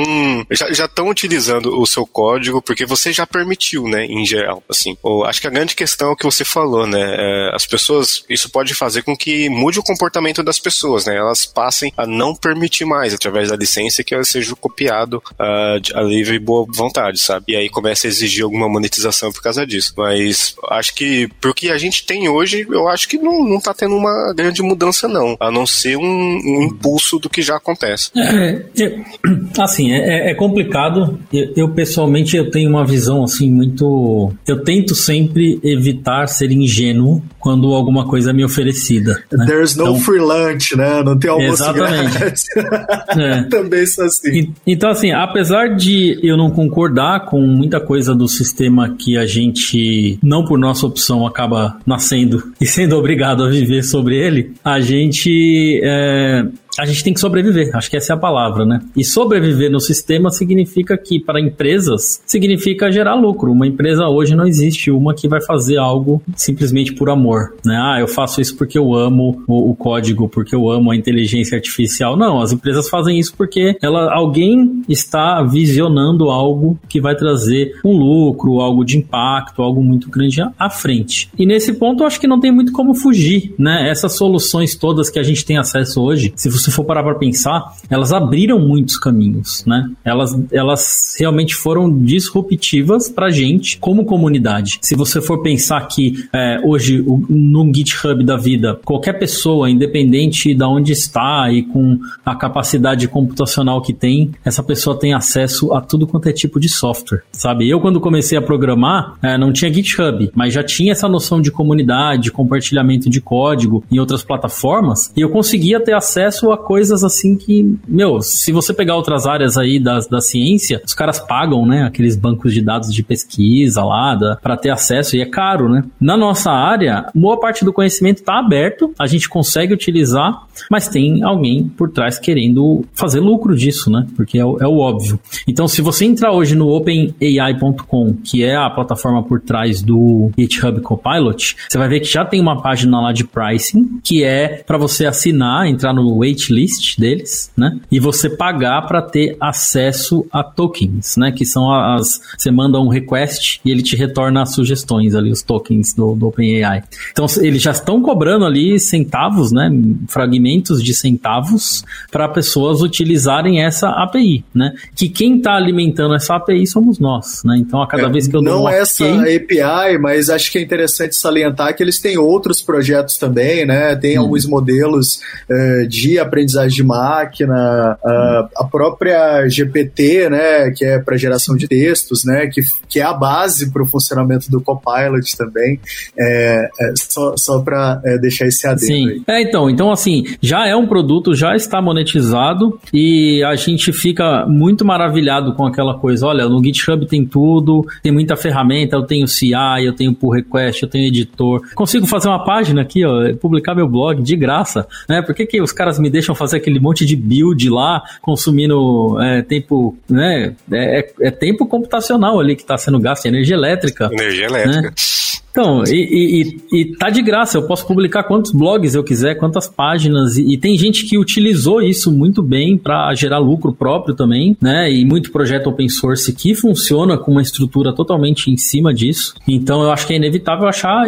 já estão utilizando o seu código porque você já permitiu, né, em geral, assim. Ou, acho que a grande questão é o que você falou, né, é, as pessoas, isso pode fazer com que mude o comportamento das pessoas, né, elas passem a não permitir mais através da licença que ela seja copiado uh, a livre e boa vontade, sabe? E aí começa a exigir alguma monetização por causa disso. Mas acho que porque a gente tem hoje, eu acho que não, não tá tendo uma grande mudança, não. A não ser um, um impulso do que já acontece. É, é, (clears throat) assim, é, é complicado. Eu, eu, pessoalmente eu tenho uma visão assim muito. Eu tento sempre evitar ser ingênuo quando alguma coisa é me oferecida. Né? There's no então, free lunch, né? Não tem almoço Exatamente. (laughs) é. (laughs) Também sou assim. então, assim, apesar de eu não concordar com muita coisa do sistema que a gente, não por nossa opção, acaba nascendo (laughs) e sendo obrigado a viver sobre ele, a gente é, a gente tem que sobreviver, acho que essa é a palavra, né? E sobreviver no sistema significa que, para empresas, significa gerar lucro. Uma empresa hoje não existe uma que vai fazer algo simplesmente por amor, né? Ah, eu faço isso porque eu amo o, o código, porque eu amo a inteligência artificial. Não, as empresas fazem isso porque ela, alguém está visionando algo que vai trazer um lucro, algo de impacto, algo muito grande à frente. E nesse ponto, eu acho que não tem muito como fugir, né? Essas soluções todas que a gente tem acesso hoje, se você você for parar para pensar, elas abriram muitos caminhos, né? Elas, elas realmente foram disruptivas para gente como comunidade. Se você for pensar que é, hoje no GitHub da vida, qualquer pessoa, independente de onde está e com a capacidade computacional que tem, essa pessoa tem acesso a tudo quanto é tipo de software, sabe? Eu quando comecei a programar, é, não tinha GitHub, mas já tinha essa noção de comunidade, compartilhamento de código em outras plataformas, e eu conseguia ter acesso a coisas assim que, meu, se você pegar outras áreas aí da, da ciência, os caras pagam, né, aqueles bancos de dados de pesquisa lá, para ter acesso, e é caro, né? Na nossa área, boa parte do conhecimento está aberto, a gente consegue utilizar, mas tem alguém por trás querendo fazer lucro disso, né? Porque é o, é o óbvio. Então, se você entrar hoje no openai.com, que é a plataforma por trás do GitHub Copilot, você vai ver que já tem uma página lá de pricing, que é para você assinar, entrar no wait list deles, né? E você pagar para ter acesso a tokens, né? Que são as. Você manda um request e ele te retorna as sugestões ali, os tokens do, do OpenAI. Então, eles já estão cobrando ali centavos, né? Fragmentos de centavos para pessoas utilizarem essa API, né? Que quem está alimentando essa API somos nós, né? Então, a cada é, vez que eu dou Não essa API, mas acho que é interessante salientar que eles têm outros projetos também, né? Tem hum. alguns modelos uh, de aprendizagem de máquina, a, a própria GPT, né, que é para geração de textos, né, que, que é a base para o funcionamento do Copilot também, é, é só, só para é, deixar esse adendo Sim. aí. É, então, então assim, já é um produto, já está monetizado e a gente fica muito maravilhado com aquela coisa, olha, no GitHub tem tudo, tem muita ferramenta, eu tenho CI, eu tenho pull request, eu tenho editor, consigo fazer uma página aqui, ó, publicar meu blog de graça, né, por que que os caras me deixam fazer aquele monte de build lá, consumindo é, tempo, né? É, é, é tempo computacional ali que está sendo gasto, energia elétrica. Energia elétrica. Né? Então, e, e, e, tá de graça, eu posso publicar quantos blogs eu quiser, quantas páginas, e, e tem gente que utilizou isso muito bem para gerar lucro próprio também, né? E muito projeto open source que funciona com uma estrutura totalmente em cima disso. Então, eu acho que é inevitável achar.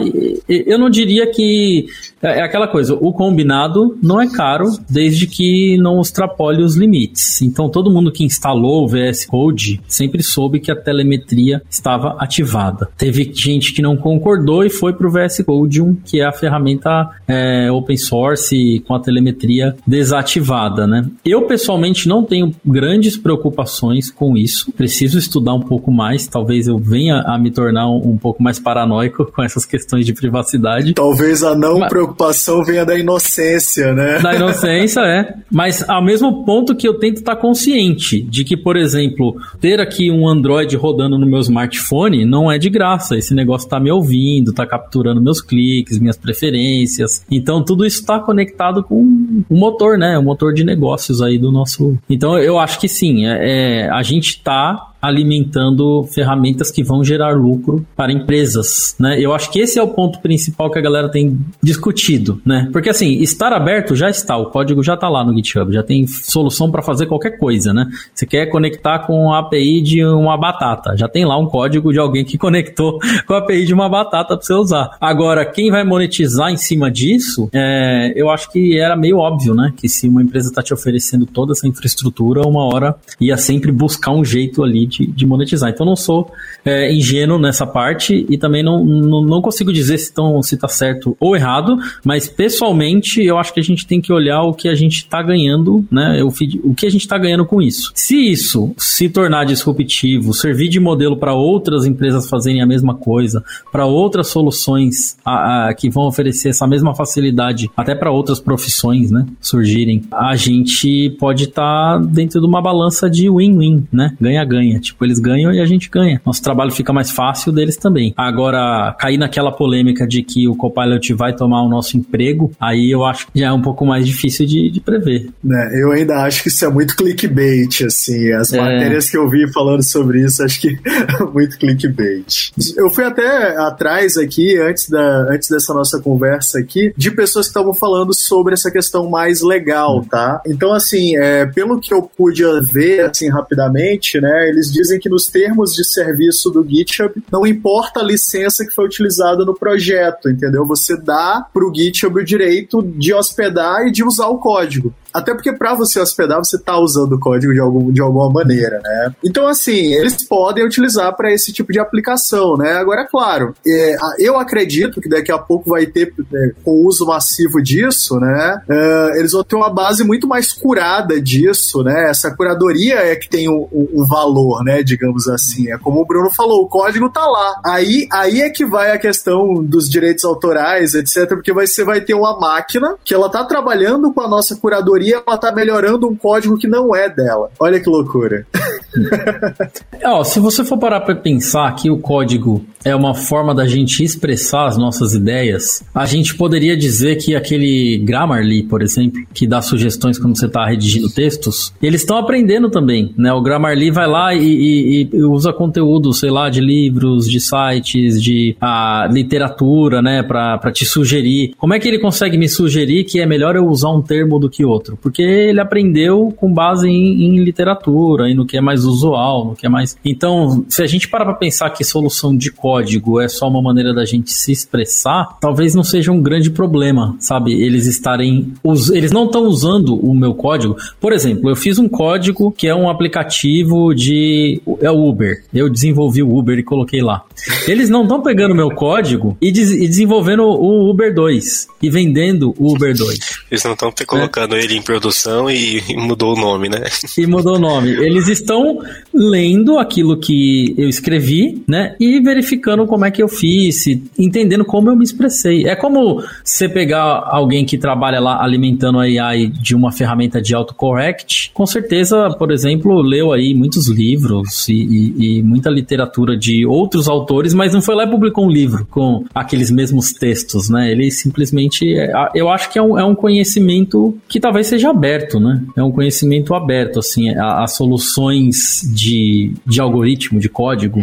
Eu não diria que é, é aquela coisa, o combinado não é caro desde que não extrapole os limites. Então, todo mundo que instalou o VS Code sempre soube que a telemetria estava ativada. Teve gente que não concordou e foi para o VS Code 1, que é a ferramenta é, open source com a telemetria desativada, né? Eu pessoalmente não tenho grandes preocupações com isso. Preciso estudar um pouco mais. Talvez eu venha a me tornar um, um pouco mais paranoico (laughs) com essas questões de privacidade. Talvez a não Mas, preocupação venha da inocência, né? Da inocência, é. Mas ao mesmo ponto que eu tento estar consciente de que, por exemplo, ter aqui um Android rodando no meu smartphone não é de graça. Esse negócio está me ouvindo ouvindo, tá capturando meus cliques, minhas preferências. Então tudo isso está conectado com o motor, né? O motor de negócios aí do nosso. Então eu acho que sim, é, é a gente tá alimentando ferramentas que vão gerar lucro para empresas, né? Eu acho que esse é o ponto principal que a galera tem discutido, né? Porque assim, estar aberto já está, o código já está lá no GitHub, já tem solução para fazer qualquer coisa, né? Você quer conectar com a API de uma batata, já tem lá um código de alguém que (laughs) conectou com a API de uma batata para você usar. Agora, quem vai monetizar em cima disso, é, eu acho que era meio óbvio, né? Que se uma empresa está te oferecendo toda essa infraestrutura, uma hora ia sempre buscar um jeito ali de, de monetizar. Então, não sou é, ingênuo nessa parte e também não, não, não consigo dizer se, tão, se tá certo ou errado, mas pessoalmente eu acho que a gente tem que olhar o que a gente está ganhando, né? O, o que a gente está ganhando com isso. Se isso se tornar disruptivo, servir de modelo para outras empresas fazerem a mesma coisa, para outras soluções a, a, que vão oferecer essa mesma facilidade até para outras profissões, né? Surgirem, a gente pode estar tá dentro de uma balança de win-win, né? Ganha-ganha. Tipo, eles ganham e a gente ganha. Nosso trabalho fica mais fácil deles também. Agora, cair naquela polêmica de que o Copilot vai tomar o nosso emprego, aí eu acho que já é um pouco mais difícil de, de prever. É, eu ainda acho que isso é muito clickbait, assim. As é. matérias que eu vi falando sobre isso, acho que é (laughs) muito clickbait. Eu fui até atrás aqui, antes, da, antes dessa nossa conversa aqui, de pessoas que estavam falando sobre essa questão mais legal, tá? Então, assim, é, pelo que eu pude ver, assim, rapidamente, né, eles dizem que nos termos de serviço do GitHub, não importa a licença que foi utilizada no projeto, entendeu? Você dá pro GitHub o direito de hospedar e de usar o código. Até porque para você hospedar, você tá usando o código de, algum, de alguma maneira, né? Então, assim, eles podem utilizar para esse tipo de aplicação, né? Agora, é claro, é, eu acredito que daqui a pouco vai ter, é, com o uso massivo disso, né? É, eles vão ter uma base muito mais curada disso, né? Essa curadoria é que tem o, o, valor, né? Digamos assim. É como o Bruno falou, o código tá lá. Aí, aí é que vai a questão dos direitos autorais, etc. Porque você vai ter uma máquina que ela tá trabalhando com a nossa curadoria teoria, ela tá melhorando um código que não é dela. Olha que loucura. (laughs) Ó, se você for parar para pensar que o código é uma forma da gente expressar as nossas ideias, a gente poderia dizer que aquele Grammarly, por exemplo, que dá sugestões quando você está redigindo textos, eles estão aprendendo também, né? O Grammarly vai lá e, e, e, usa conteúdo, sei lá, de livros, de sites, de a, literatura, né, para te sugerir. Como é que ele consegue me sugerir que é melhor eu usar um termo do que outro? Porque ele aprendeu com base em, em literatura e no que é mais usual, no que é mais. Então, se a gente parar para pensar que solução de código é só uma maneira da gente se expressar, talvez não seja um grande problema, sabe? Eles estarem. Eles não estão usando o meu código. Por exemplo, eu fiz um código que é um aplicativo de. É o Uber. Eu desenvolvi o Uber e coloquei lá. Eles não estão pegando meu código e, des e, desenvolvendo o Uber 2 e vendendo o Uber 2. Eles não estão colocando é. ele em produção e, e mudou o nome, né? E mudou o nome. Eles estão lendo aquilo que eu escrevi, né? E verificando como é que eu fiz, entendendo como eu me expressei. É como você pegar alguém que trabalha lá alimentando a AI de uma ferramenta de autocorrect, com certeza, por exemplo, leu aí muitos livros e, e, e muita literatura de outros autores, mas não foi lá e publicou um livro com aqueles mesmos textos, né? Ele simplesmente, é, eu acho que é um, é um conhecimento que talvez seja aberto, né? É um conhecimento aberto, assim, a, a soluções de, de algoritmo, de código.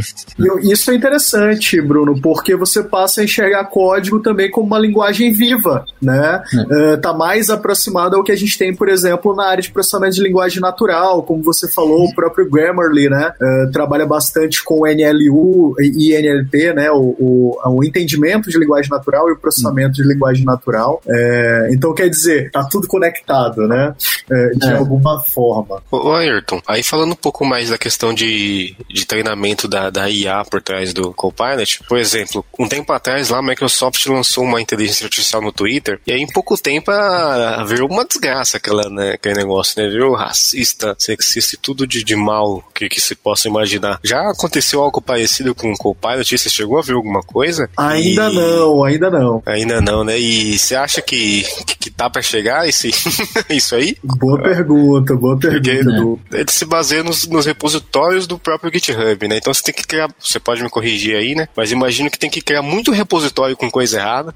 Isso é interessante interessante, Bruno, porque você passa a enxergar código também como uma linguagem viva, né? É. Uh, tá mais aproximado ao que a gente tem, por exemplo, na área de processamento de linguagem natural, como você falou, o próprio Grammarly, né? Uh, trabalha bastante com NLU e NLP, né? O, o, o, entendimento de linguagem natural e o processamento de linguagem natural. É, então, quer dizer, tá tudo conectado, né? É, de é. alguma forma. Ô, Ayrton, aí falando um pouco mais da questão de, de treinamento da, da IA por trás do Copilot, Copilot, por exemplo, um tempo atrás lá a Microsoft lançou uma inteligência artificial no Twitter e aí em pouco tempo a, virou uma desgraça aquela, né, aquele negócio, né? Virou racista, sexista e tudo de, de mal que, que se possa imaginar. Já aconteceu algo parecido com o Copilot? Você chegou a ver alguma coisa? Ainda e... não, ainda não. Ainda não, né? E você acha que, que, que tá para chegar esse, (laughs) isso aí? Boa pergunta, boa pergunta. Porque, ele se baseia nos, nos repositórios do próprio GitHub, né? Então você tem que criar, você pode me corrigir aí né? Mas imagino que tem que criar muito repositório com coisa errada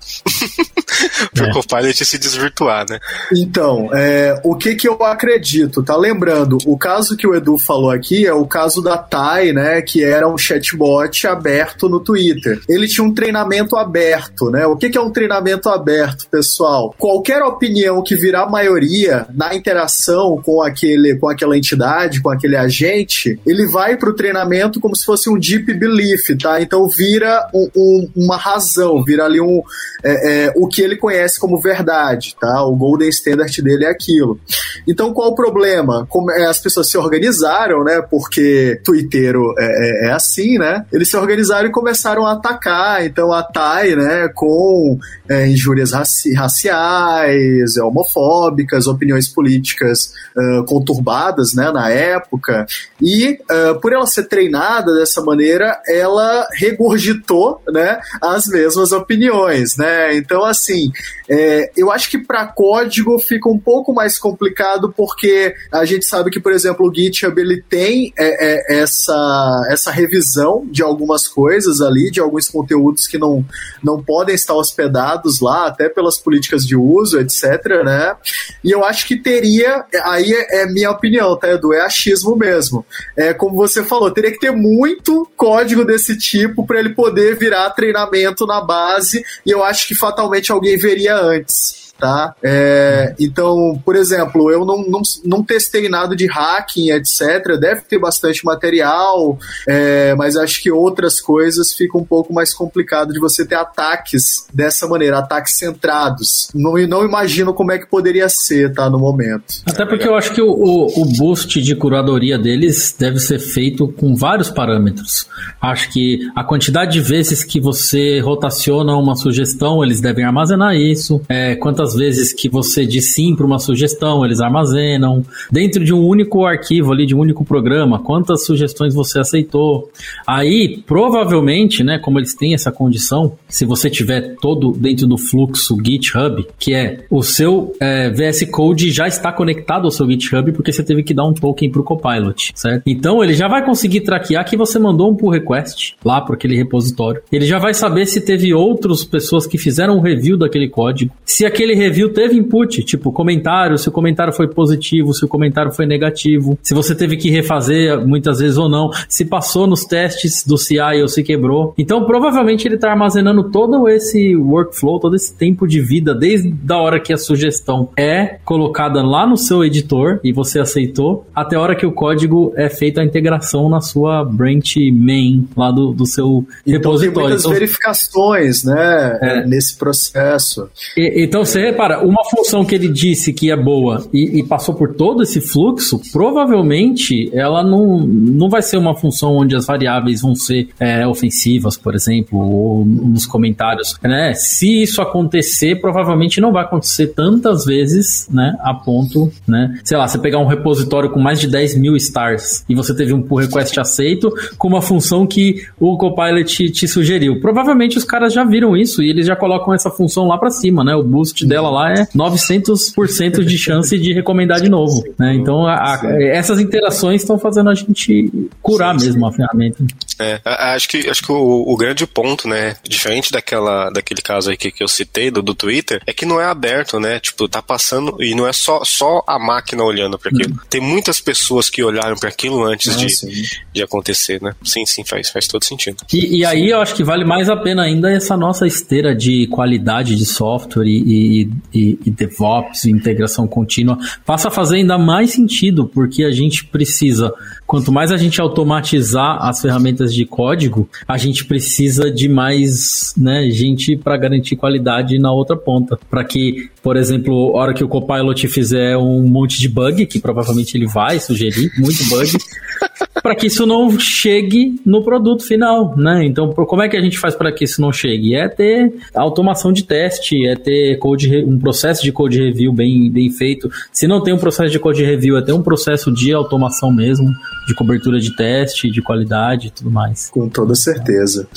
(laughs) para o é. Copilot se desvirtuar, né? Então, é, o que que eu acredito, tá? Lembrando, o caso que o Edu falou aqui é o caso da Tai, né? Que era um chatbot aberto no Twitter. Ele tinha um treinamento aberto, né? O que é um treinamento aberto, pessoal? Qualquer opinião que virar maioria na interação com aquele, com aquela entidade, com aquele agente, ele vai para o treinamento como se fosse um deep belief, tá? Então vira um, um, uma razão, vira ali um é, é, o que ele conhece como verdade, tá? O golden standard dele é aquilo. Então qual o problema? Como é, as pessoas se organizaram, né? Porque Twitter é, é, é, assim, né? Eles se organizaram e começaram a atacar. Então a Tai, né? Com é, injúrias raci raciais, homofóbicas, opiniões políticas uh, conturbadas, né? Na época e uh, por ela ser treinada dessa maneira, ela regurgitou, né? As mesmas opiniões, né? Então assim é, eu acho que para código fica um pouco mais complicado porque a gente sabe que, por exemplo, o GitHub ele tem é, é, essa, essa revisão de algumas coisas ali, de alguns conteúdos que não, não podem estar hospedados lá, até pelas políticas de uso, etc. Né? E eu acho que teria, aí é, é minha opinião, tá, Edu? É achismo mesmo. É como você falou, teria que ter muito código desse tipo para ele poder virar treinamento na base, e eu acho que fatalmente alguém veria antes tá? É, então, por exemplo, eu não, não, não testei nada de hacking, etc. Deve ter bastante material, é, mas acho que outras coisas ficam um pouco mais complicado de você ter ataques dessa maneira, ataques centrados. Não, não imagino como é que poderia ser, tá, no momento. Até porque eu acho que o, o, o boost de curadoria deles deve ser feito com vários parâmetros. Acho que a quantidade de vezes que você rotaciona uma sugestão, eles devem armazenar isso. É, quantas quantas vezes que você diz sim para uma sugestão, eles armazenam. Dentro de um único arquivo ali, de um único programa, quantas sugestões você aceitou. Aí, provavelmente, né, como eles têm essa condição, se você tiver todo dentro do fluxo GitHub, que é o seu é, VS Code já está conectado ao seu GitHub porque você teve que dar um token para o Copilot, certo? Então ele já vai conseguir traquear que você mandou um pull request lá para aquele repositório. Ele já vai saber se teve outras pessoas que fizeram um review daquele código, se aquele review teve input, tipo comentário, se o comentário foi positivo, se o comentário foi negativo, se você teve que refazer muitas vezes ou não, se passou nos testes do CI ou se quebrou. Então, provavelmente ele está armazenando todo esse workflow, todo esse tempo de vida, desde a hora que a sugestão é colocada lá no seu editor e você aceitou, até a hora que o código é feito a integração na sua branch main lá do, do seu então, repositório. Tem muitas então, verificações, né, é. nesse processo. E, então, você repara, uma função que ele disse que é boa e, e, passou por todo esse fluxo, provavelmente ela não, não vai ser uma função onde as variáveis vão ser é, ofensivas, por exemplo, ou nos comentários. Né? Se isso acontecer, provavelmente não vai acontecer tantas vezes, né? A ponto, né? Sei lá, você pegar um repositório com mais de 10 mil stars e você teve um pull request aceito com uma função que o Copilot te sugeriu. Provavelmente os caras já viram isso e eles já colocam essa função lá para cima, né? O boost dela lá é 900% de chance de recomendar de novo, né? Então, a, a, essas interações estão fazendo a gente curar mesmo a ferramenta. É, acho que, acho que o, o, grande ponto, né, diferente daquela, daquele caso aí que, que eu citei, do, do Twitter, é que não é aberto, né? Tipo, tá passando, e não é só, só a máquina olhando para aquilo. Hum. Tem muitas pessoas que olharam para aquilo antes ah, de, de acontecer, né? Sim, sim, faz, faz todo sentido. E, e aí eu acho que vale mais a pena ainda essa nossa esteira de qualidade de software e, e, e, e DevOps, integração contínua, passa a fazer ainda mais sentido, porque a gente precisa, quanto mais a gente automatizar as ferramentas de código, a gente precisa de mais né, gente para garantir qualidade na outra ponta. Para que, por exemplo, a hora que o Copilot fizer um monte de bug, que provavelmente ele vai sugerir, muito bug, (laughs) para que isso não chegue no produto final, né? Então, como é que a gente faz para que isso não chegue? É ter automação de teste, é ter code, um processo de code review bem, bem feito. Se não tem um processo de code review, é ter um processo de automação mesmo, de cobertura de teste, de qualidade e tudo mais. Com toda certeza.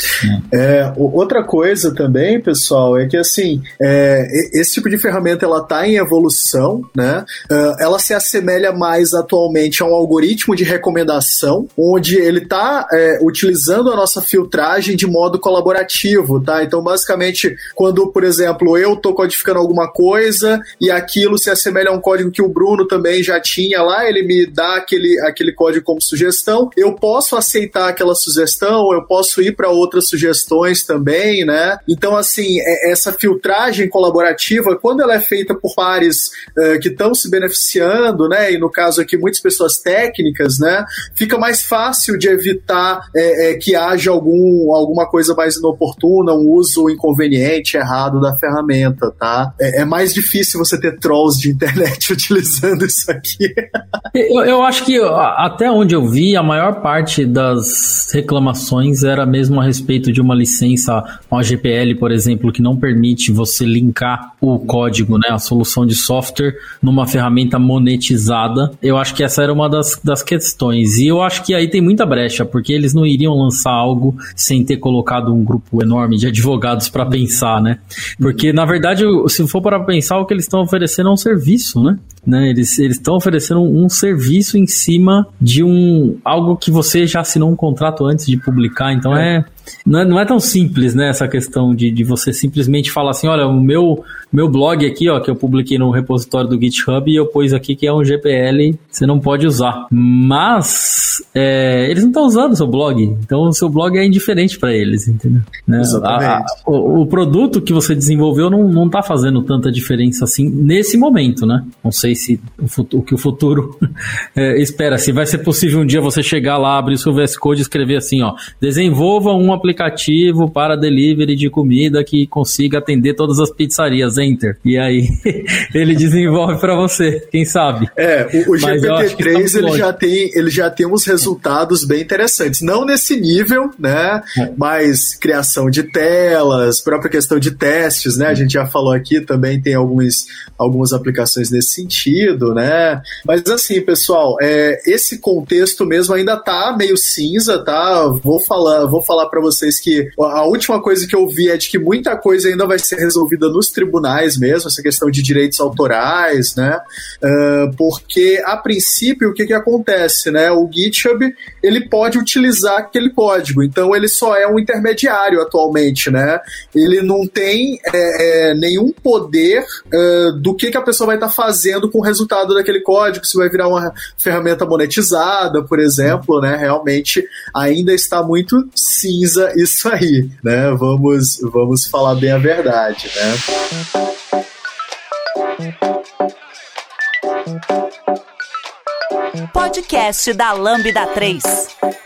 É. É, outra coisa também, pessoal, é que assim, é, esse tipo de ferramenta ela está em evolução, né? Uh, ela se assemelha mais atualmente a um algoritmo de recomendação onde ele está é, utilizando a nossa filtragem de modo colaborativo, tá? Então, basicamente, quando, por exemplo, eu estou codificando alguma coisa e aquilo se assemelha a um código que o Bruno também já tinha lá, ele me dá aquele, aquele código como sugestão, eu posso aceitar aquela sugestão, eu posso ir para outras sugestões também, né? Então, assim, é, essa filtragem colaborativa, quando ela é feita por pares uh, que estão se beneficiando, né? E no caso aqui, muitas pessoas técnicas, né? Fica mais fácil de evitar é, é, que haja algum, alguma coisa mais inoportuna, um uso inconveniente, errado da ferramenta, tá? É, é mais difícil você ter trolls de (laughs) internet utilizando isso aqui. eu, eu acho que até onde eu vi, a maior parte das reclamações era mesmo a respeito de uma licença, uma GPL, por exemplo, que não permite você linkar o código, né, a solução de software, numa ferramenta monetizada. Eu acho que essa era uma das, das questões. E eu acho que aí tem muita brecha, porque eles não iriam lançar algo sem ter colocado um grupo enorme de advogados para pensar, né? Porque, na verdade, se for para pensar, o que eles estão oferecendo é um serviço, né? né? Eles estão oferecendo um serviço em cima de um algo que você já assinou um contrato antes de publicar, então é, é não é, não é tão simples, né, essa questão de, de você simplesmente falar assim, olha, o meu, meu blog aqui, ó, que eu publiquei no repositório do GitHub e eu pus aqui que é um GPL, você não pode usar. Mas é, eles não estão usando o seu blog, então o seu blog é indiferente para eles, entendeu? Né? Exatamente. A, a, o, o, produto que você desenvolveu não, não tá fazendo tanta diferença assim nesse momento, né? Não sei se o, futuro, o que o futuro (laughs) é, espera, se vai ser possível um dia você chegar lá, abrir o seu VS Code e escrever assim, ó, desenvolva um aplicativo para delivery de comida que consiga atender todas as pizzarias, enter. E aí (laughs) ele desenvolve para você, quem sabe. É, o, o GPT-3 tá ele já tem ele já tem uns resultados bem interessantes, não nesse nível, né? É. Mas criação de telas, própria questão de testes, né? A gente já falou aqui também tem algumas algumas aplicações nesse sentido, né? Mas assim, pessoal, é, esse contexto mesmo ainda tá meio cinza, tá? Vou falar, vou falar para vocês que a última coisa que eu vi é de que muita coisa ainda vai ser resolvida nos tribunais mesmo, essa questão de direitos autorais, né? Uh, porque a princípio o que que acontece, né? O GitHub ele pode utilizar aquele código, então ele só é um intermediário atualmente, né? Ele não tem é, é, nenhum poder uh, do que que a pessoa vai estar tá fazendo com o resultado daquele código, se vai virar uma ferramenta monetizada, por exemplo, né? Realmente ainda está muito cinza isso aí, né? Vamos, vamos falar bem a verdade, né? Podcast da Lambda 3.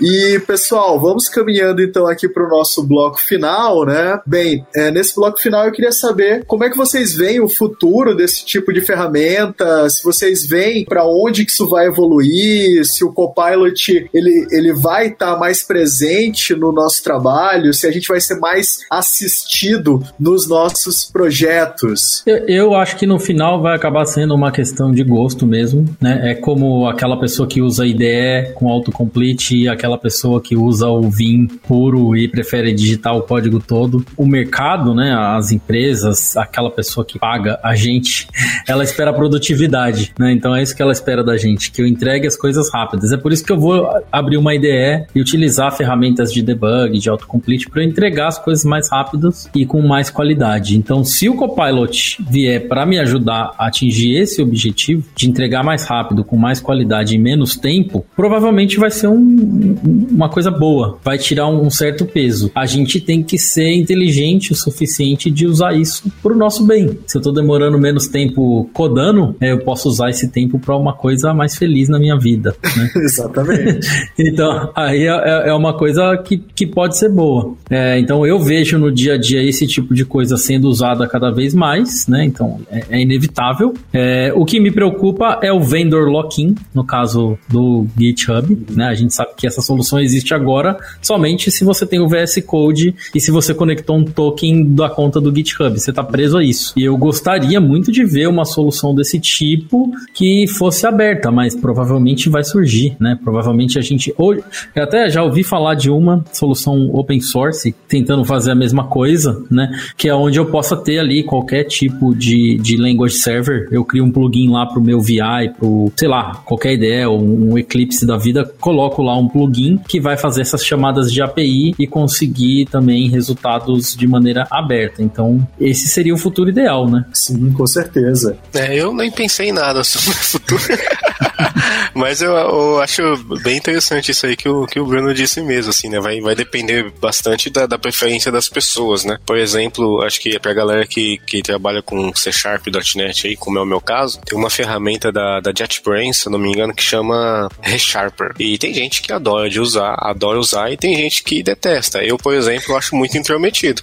E, pessoal, vamos caminhando então aqui para o nosso bloco final, né? Bem, é, nesse bloco final eu queria saber como é que vocês veem o futuro desse tipo de ferramenta, se vocês veem para onde que isso vai evoluir, se o Copilot ele, ele vai estar tá mais presente no nosso trabalho, se a gente vai ser mais assistido nos nossos projetos. Eu, eu acho que no final vai acabar sendo uma questão de gosto mesmo, né? É como aquela pessoa que usa IDE com autocomplete e aquela pessoa que usa o Vim puro e prefere digitar o código todo. O mercado, né, as empresas, aquela pessoa que paga a gente, (laughs) ela espera produtividade, né? Então é isso que ela espera da gente, que eu entregue as coisas rápidas. É por isso que eu vou abrir uma IDE e utilizar ferramentas de debug, de autocomplete para entregar as coisas mais rápidas e com mais qualidade. Então, se o Copilot vier para me ajudar a atingir esse objetivo de entregar mais rápido, com mais qualidade e menos tempo, provavelmente vai ser um, uma coisa boa, vai tirar um certo peso. A gente tem que ser inteligente o suficiente de usar isso pro nosso bem. Se eu tô demorando menos tempo codando, é, eu posso usar esse tempo para uma coisa mais feliz na minha vida. Né? (laughs) Exatamente. (laughs) então, aí é, é, é, uma coisa que, que pode ser boa. É, então, eu vejo no dia a dia esse tipo de coisa sendo usada cada vez mais, né? Então, é, é inevitável. É, o que me preocupa é o vendor lock-in, no caso do GitHub, né? A gente sabe que Essa solução existe agora somente se você tem o VS Code e se você conectou um token da conta do GitHub. Você está preso a isso. E eu gostaria muito de ver uma solução desse tipo que fosse aberta, mas provavelmente vai surgir, né? Provavelmente a gente. Ou, eu até já ouvi falar de uma solução open source tentando fazer a mesma coisa, né? Que é onde eu possa ter ali qualquer tipo de, de language server. Eu crio um plugin lá pro meu VI, pro, sei lá, qualquer ideia, um Eclipse da vida, coloco lá um plugin que vai fazer essas chamadas de API e conseguir também resultados de maneira aberta. Então, esse seria o futuro ideal, né? Sim, com certeza. É, eu nem pensei em nada sobre o futuro. (laughs) Mas eu, eu, acho bem interessante isso aí que o, que o Bruno disse mesmo, assim, né? Vai, vai depender bastante da, da preferência das pessoas, né? Por exemplo, acho que pra galera que, que trabalha com C Sharp .NET aí, como é o meu caso, tem uma ferramenta da, da JetBrains, se eu não me engano, que chama ReSharper. E tem gente que adora de usar, adora usar, e tem gente que detesta. Eu, por exemplo, acho muito intrometido.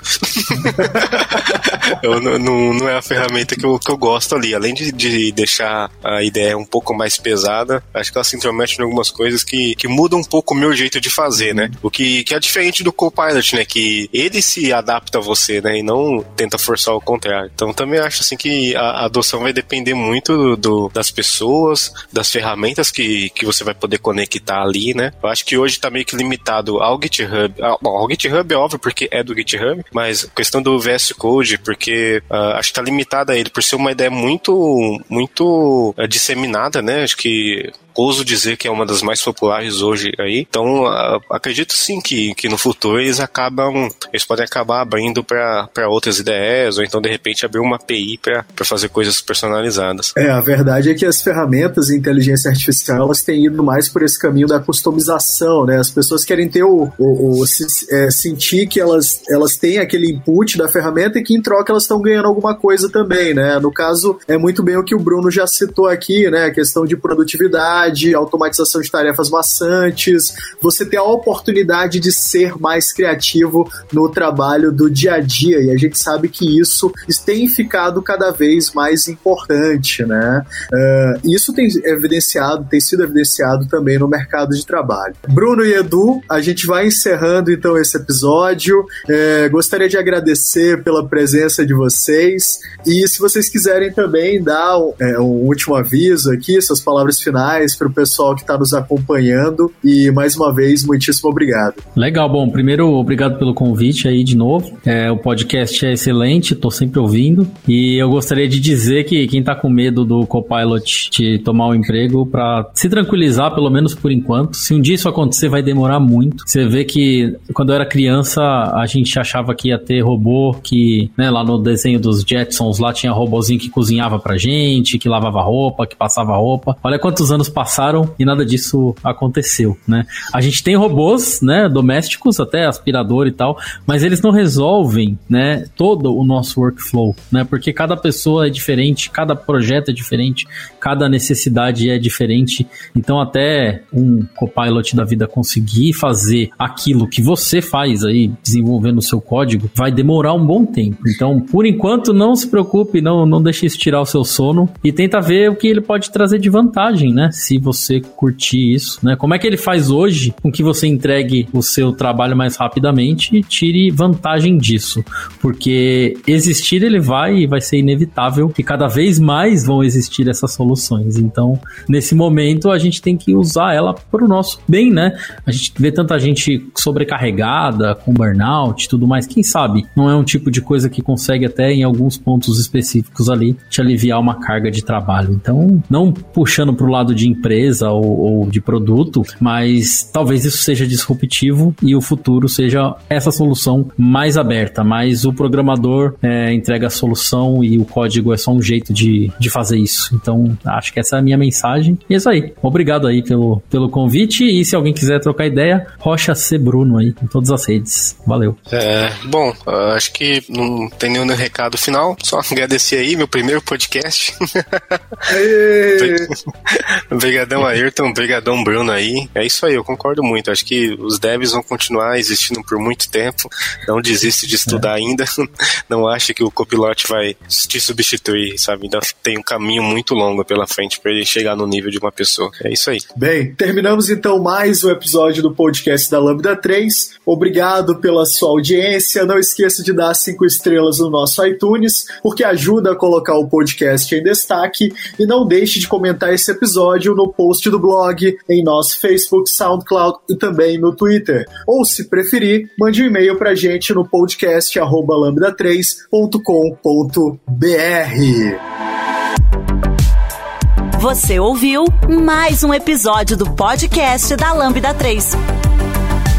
(laughs) eu, não, não é a ferramenta que eu, que eu gosto ali. Além de, de deixar a ideia um pouco mais pesada, acho que ela se intromete em algumas coisas que, que mudam um pouco o meu jeito de fazer, né? O que, que é diferente do Copilot, né? Que ele se adapta a você, né? E não tenta forçar o contrário. Então também acho assim que a, a adoção vai depender muito do, do, das pessoas, das ferramentas que, que você vai poder conectar ali, né? Eu acho que hoje tá meio que limitado ao GitHub. Ah, bom, ao GitHub é óbvio porque é do GitHub, mas questão do VS Code, porque uh, acho que tá limitada a ele por ser uma ideia muito, muito uh, disseminada, né? Acho que ouso dizer que é uma das mais populares hoje aí. Então, uh, acredito sim que, que no futuro eles acabam, eles podem acabar abrindo para outras ideias, ou então de repente abrir uma API para fazer coisas personalizadas. É, a verdade é que as ferramentas de inteligência artificial elas têm ido mais por esse caminho da customização, né? As pessoas querem ter o, o, o se, é, sentir que elas, elas têm aquele input da ferramenta e que em troca elas estão ganhando alguma coisa também, né? No caso, é muito bem o que o Bruno já citou aqui, né? A questão de produtividade automatização de tarefas maçantes, você ter a oportunidade de ser mais criativo no trabalho do dia a dia. E a gente sabe que isso tem ficado cada vez mais importante, né? Uh, isso tem evidenciado, tem sido evidenciado também no mercado de trabalho. Bruno e Edu, a gente vai encerrando então esse episódio. É, gostaria de agradecer pela presença de vocês e se vocês quiserem também dar é, um último aviso aqui, suas palavras finais para o pessoal que está nos acompanhando. E mais uma vez, muitíssimo obrigado. Legal, bom, primeiro, obrigado pelo convite aí de novo. É, o podcast é excelente, estou sempre ouvindo. E eu gostaria de dizer que quem está com medo do Copilot de tomar o um emprego, para se tranquilizar, pelo menos por enquanto. Se um dia isso acontecer, vai demorar muito. Você vê que quando eu era criança, a gente achava que ia ter robô que, né, lá no desenho dos Jetsons, lá tinha robôzinho que cozinhava pra gente, que lavava roupa, que passava roupa. Olha quantos anos passaram e nada disso aconteceu, né? A gente tem robôs, né, domésticos, até aspirador e tal, mas eles não resolvem, né, todo o nosso workflow, né? Porque cada pessoa é diferente, cada projeto é diferente, cada necessidade é diferente. Então até um copilot da vida conseguir fazer aquilo que você faz aí, desenvolvendo o seu código, vai demorar um bom tempo. Então, por enquanto, não se preocupe, não, não deixe isso tirar o seu sono e tenta ver o que ele pode trazer de vantagem, né? Se você curtir isso, né? Como é que ele faz hoje com que você entregue o seu trabalho mais rapidamente e tire vantagem disso? Porque existir ele vai e vai ser inevitável e cada vez mais vão existir essas soluções. Então, nesse momento, a gente tem que usar ela para o nosso bem, né? A gente vê tanta gente sobrecarregada, com burnout e tudo mais. Quem sabe não é um tipo de coisa que consegue até em alguns pontos específicos ali te aliviar uma carga de trabalho. Então, não puxando para o lado de empresa ou, ou, de produto, mas talvez isso seja disruptivo e o futuro seja essa solução mais aberta, mas o programador é, entrega a solução e o código é só um jeito de, de fazer isso. Então, acho que essa é a minha mensagem. E é isso aí. Obrigado aí pelo, pelo convite e se alguém quiser trocar ideia, Rocha C. Bruno aí, em todas as redes. Valeu. É, bom, acho que não tem nenhum recado final, só agradecer aí meu primeiro podcast. (laughs) Obrigadão, Ayrton. Obrigadão, Bruno aí. É isso aí, eu concordo muito. Acho que os devs vão continuar existindo por muito tempo. Não desiste de estudar é. ainda. (laughs) Não acha que o copilot vai te substituir, sabe? Ainda tem um caminho muito longo pela frente para ele chegar no nível de uma pessoa. É isso aí. Bem, terminamos então mais um episódio do podcast da Lambda 3. Obrigado pela sua audiência. Não esqueça de dar cinco estrelas no nosso iTunes, porque ajuda a colocar o podcast em destaque. E não deixe de comentar esse episódio no post do blog, em nosso Facebook, SoundCloud e também no Twitter. Ou, se preferir, mande um e-mail pra gente no podcast lambda3.com.br. Você ouviu mais um episódio do podcast da Lambda 3.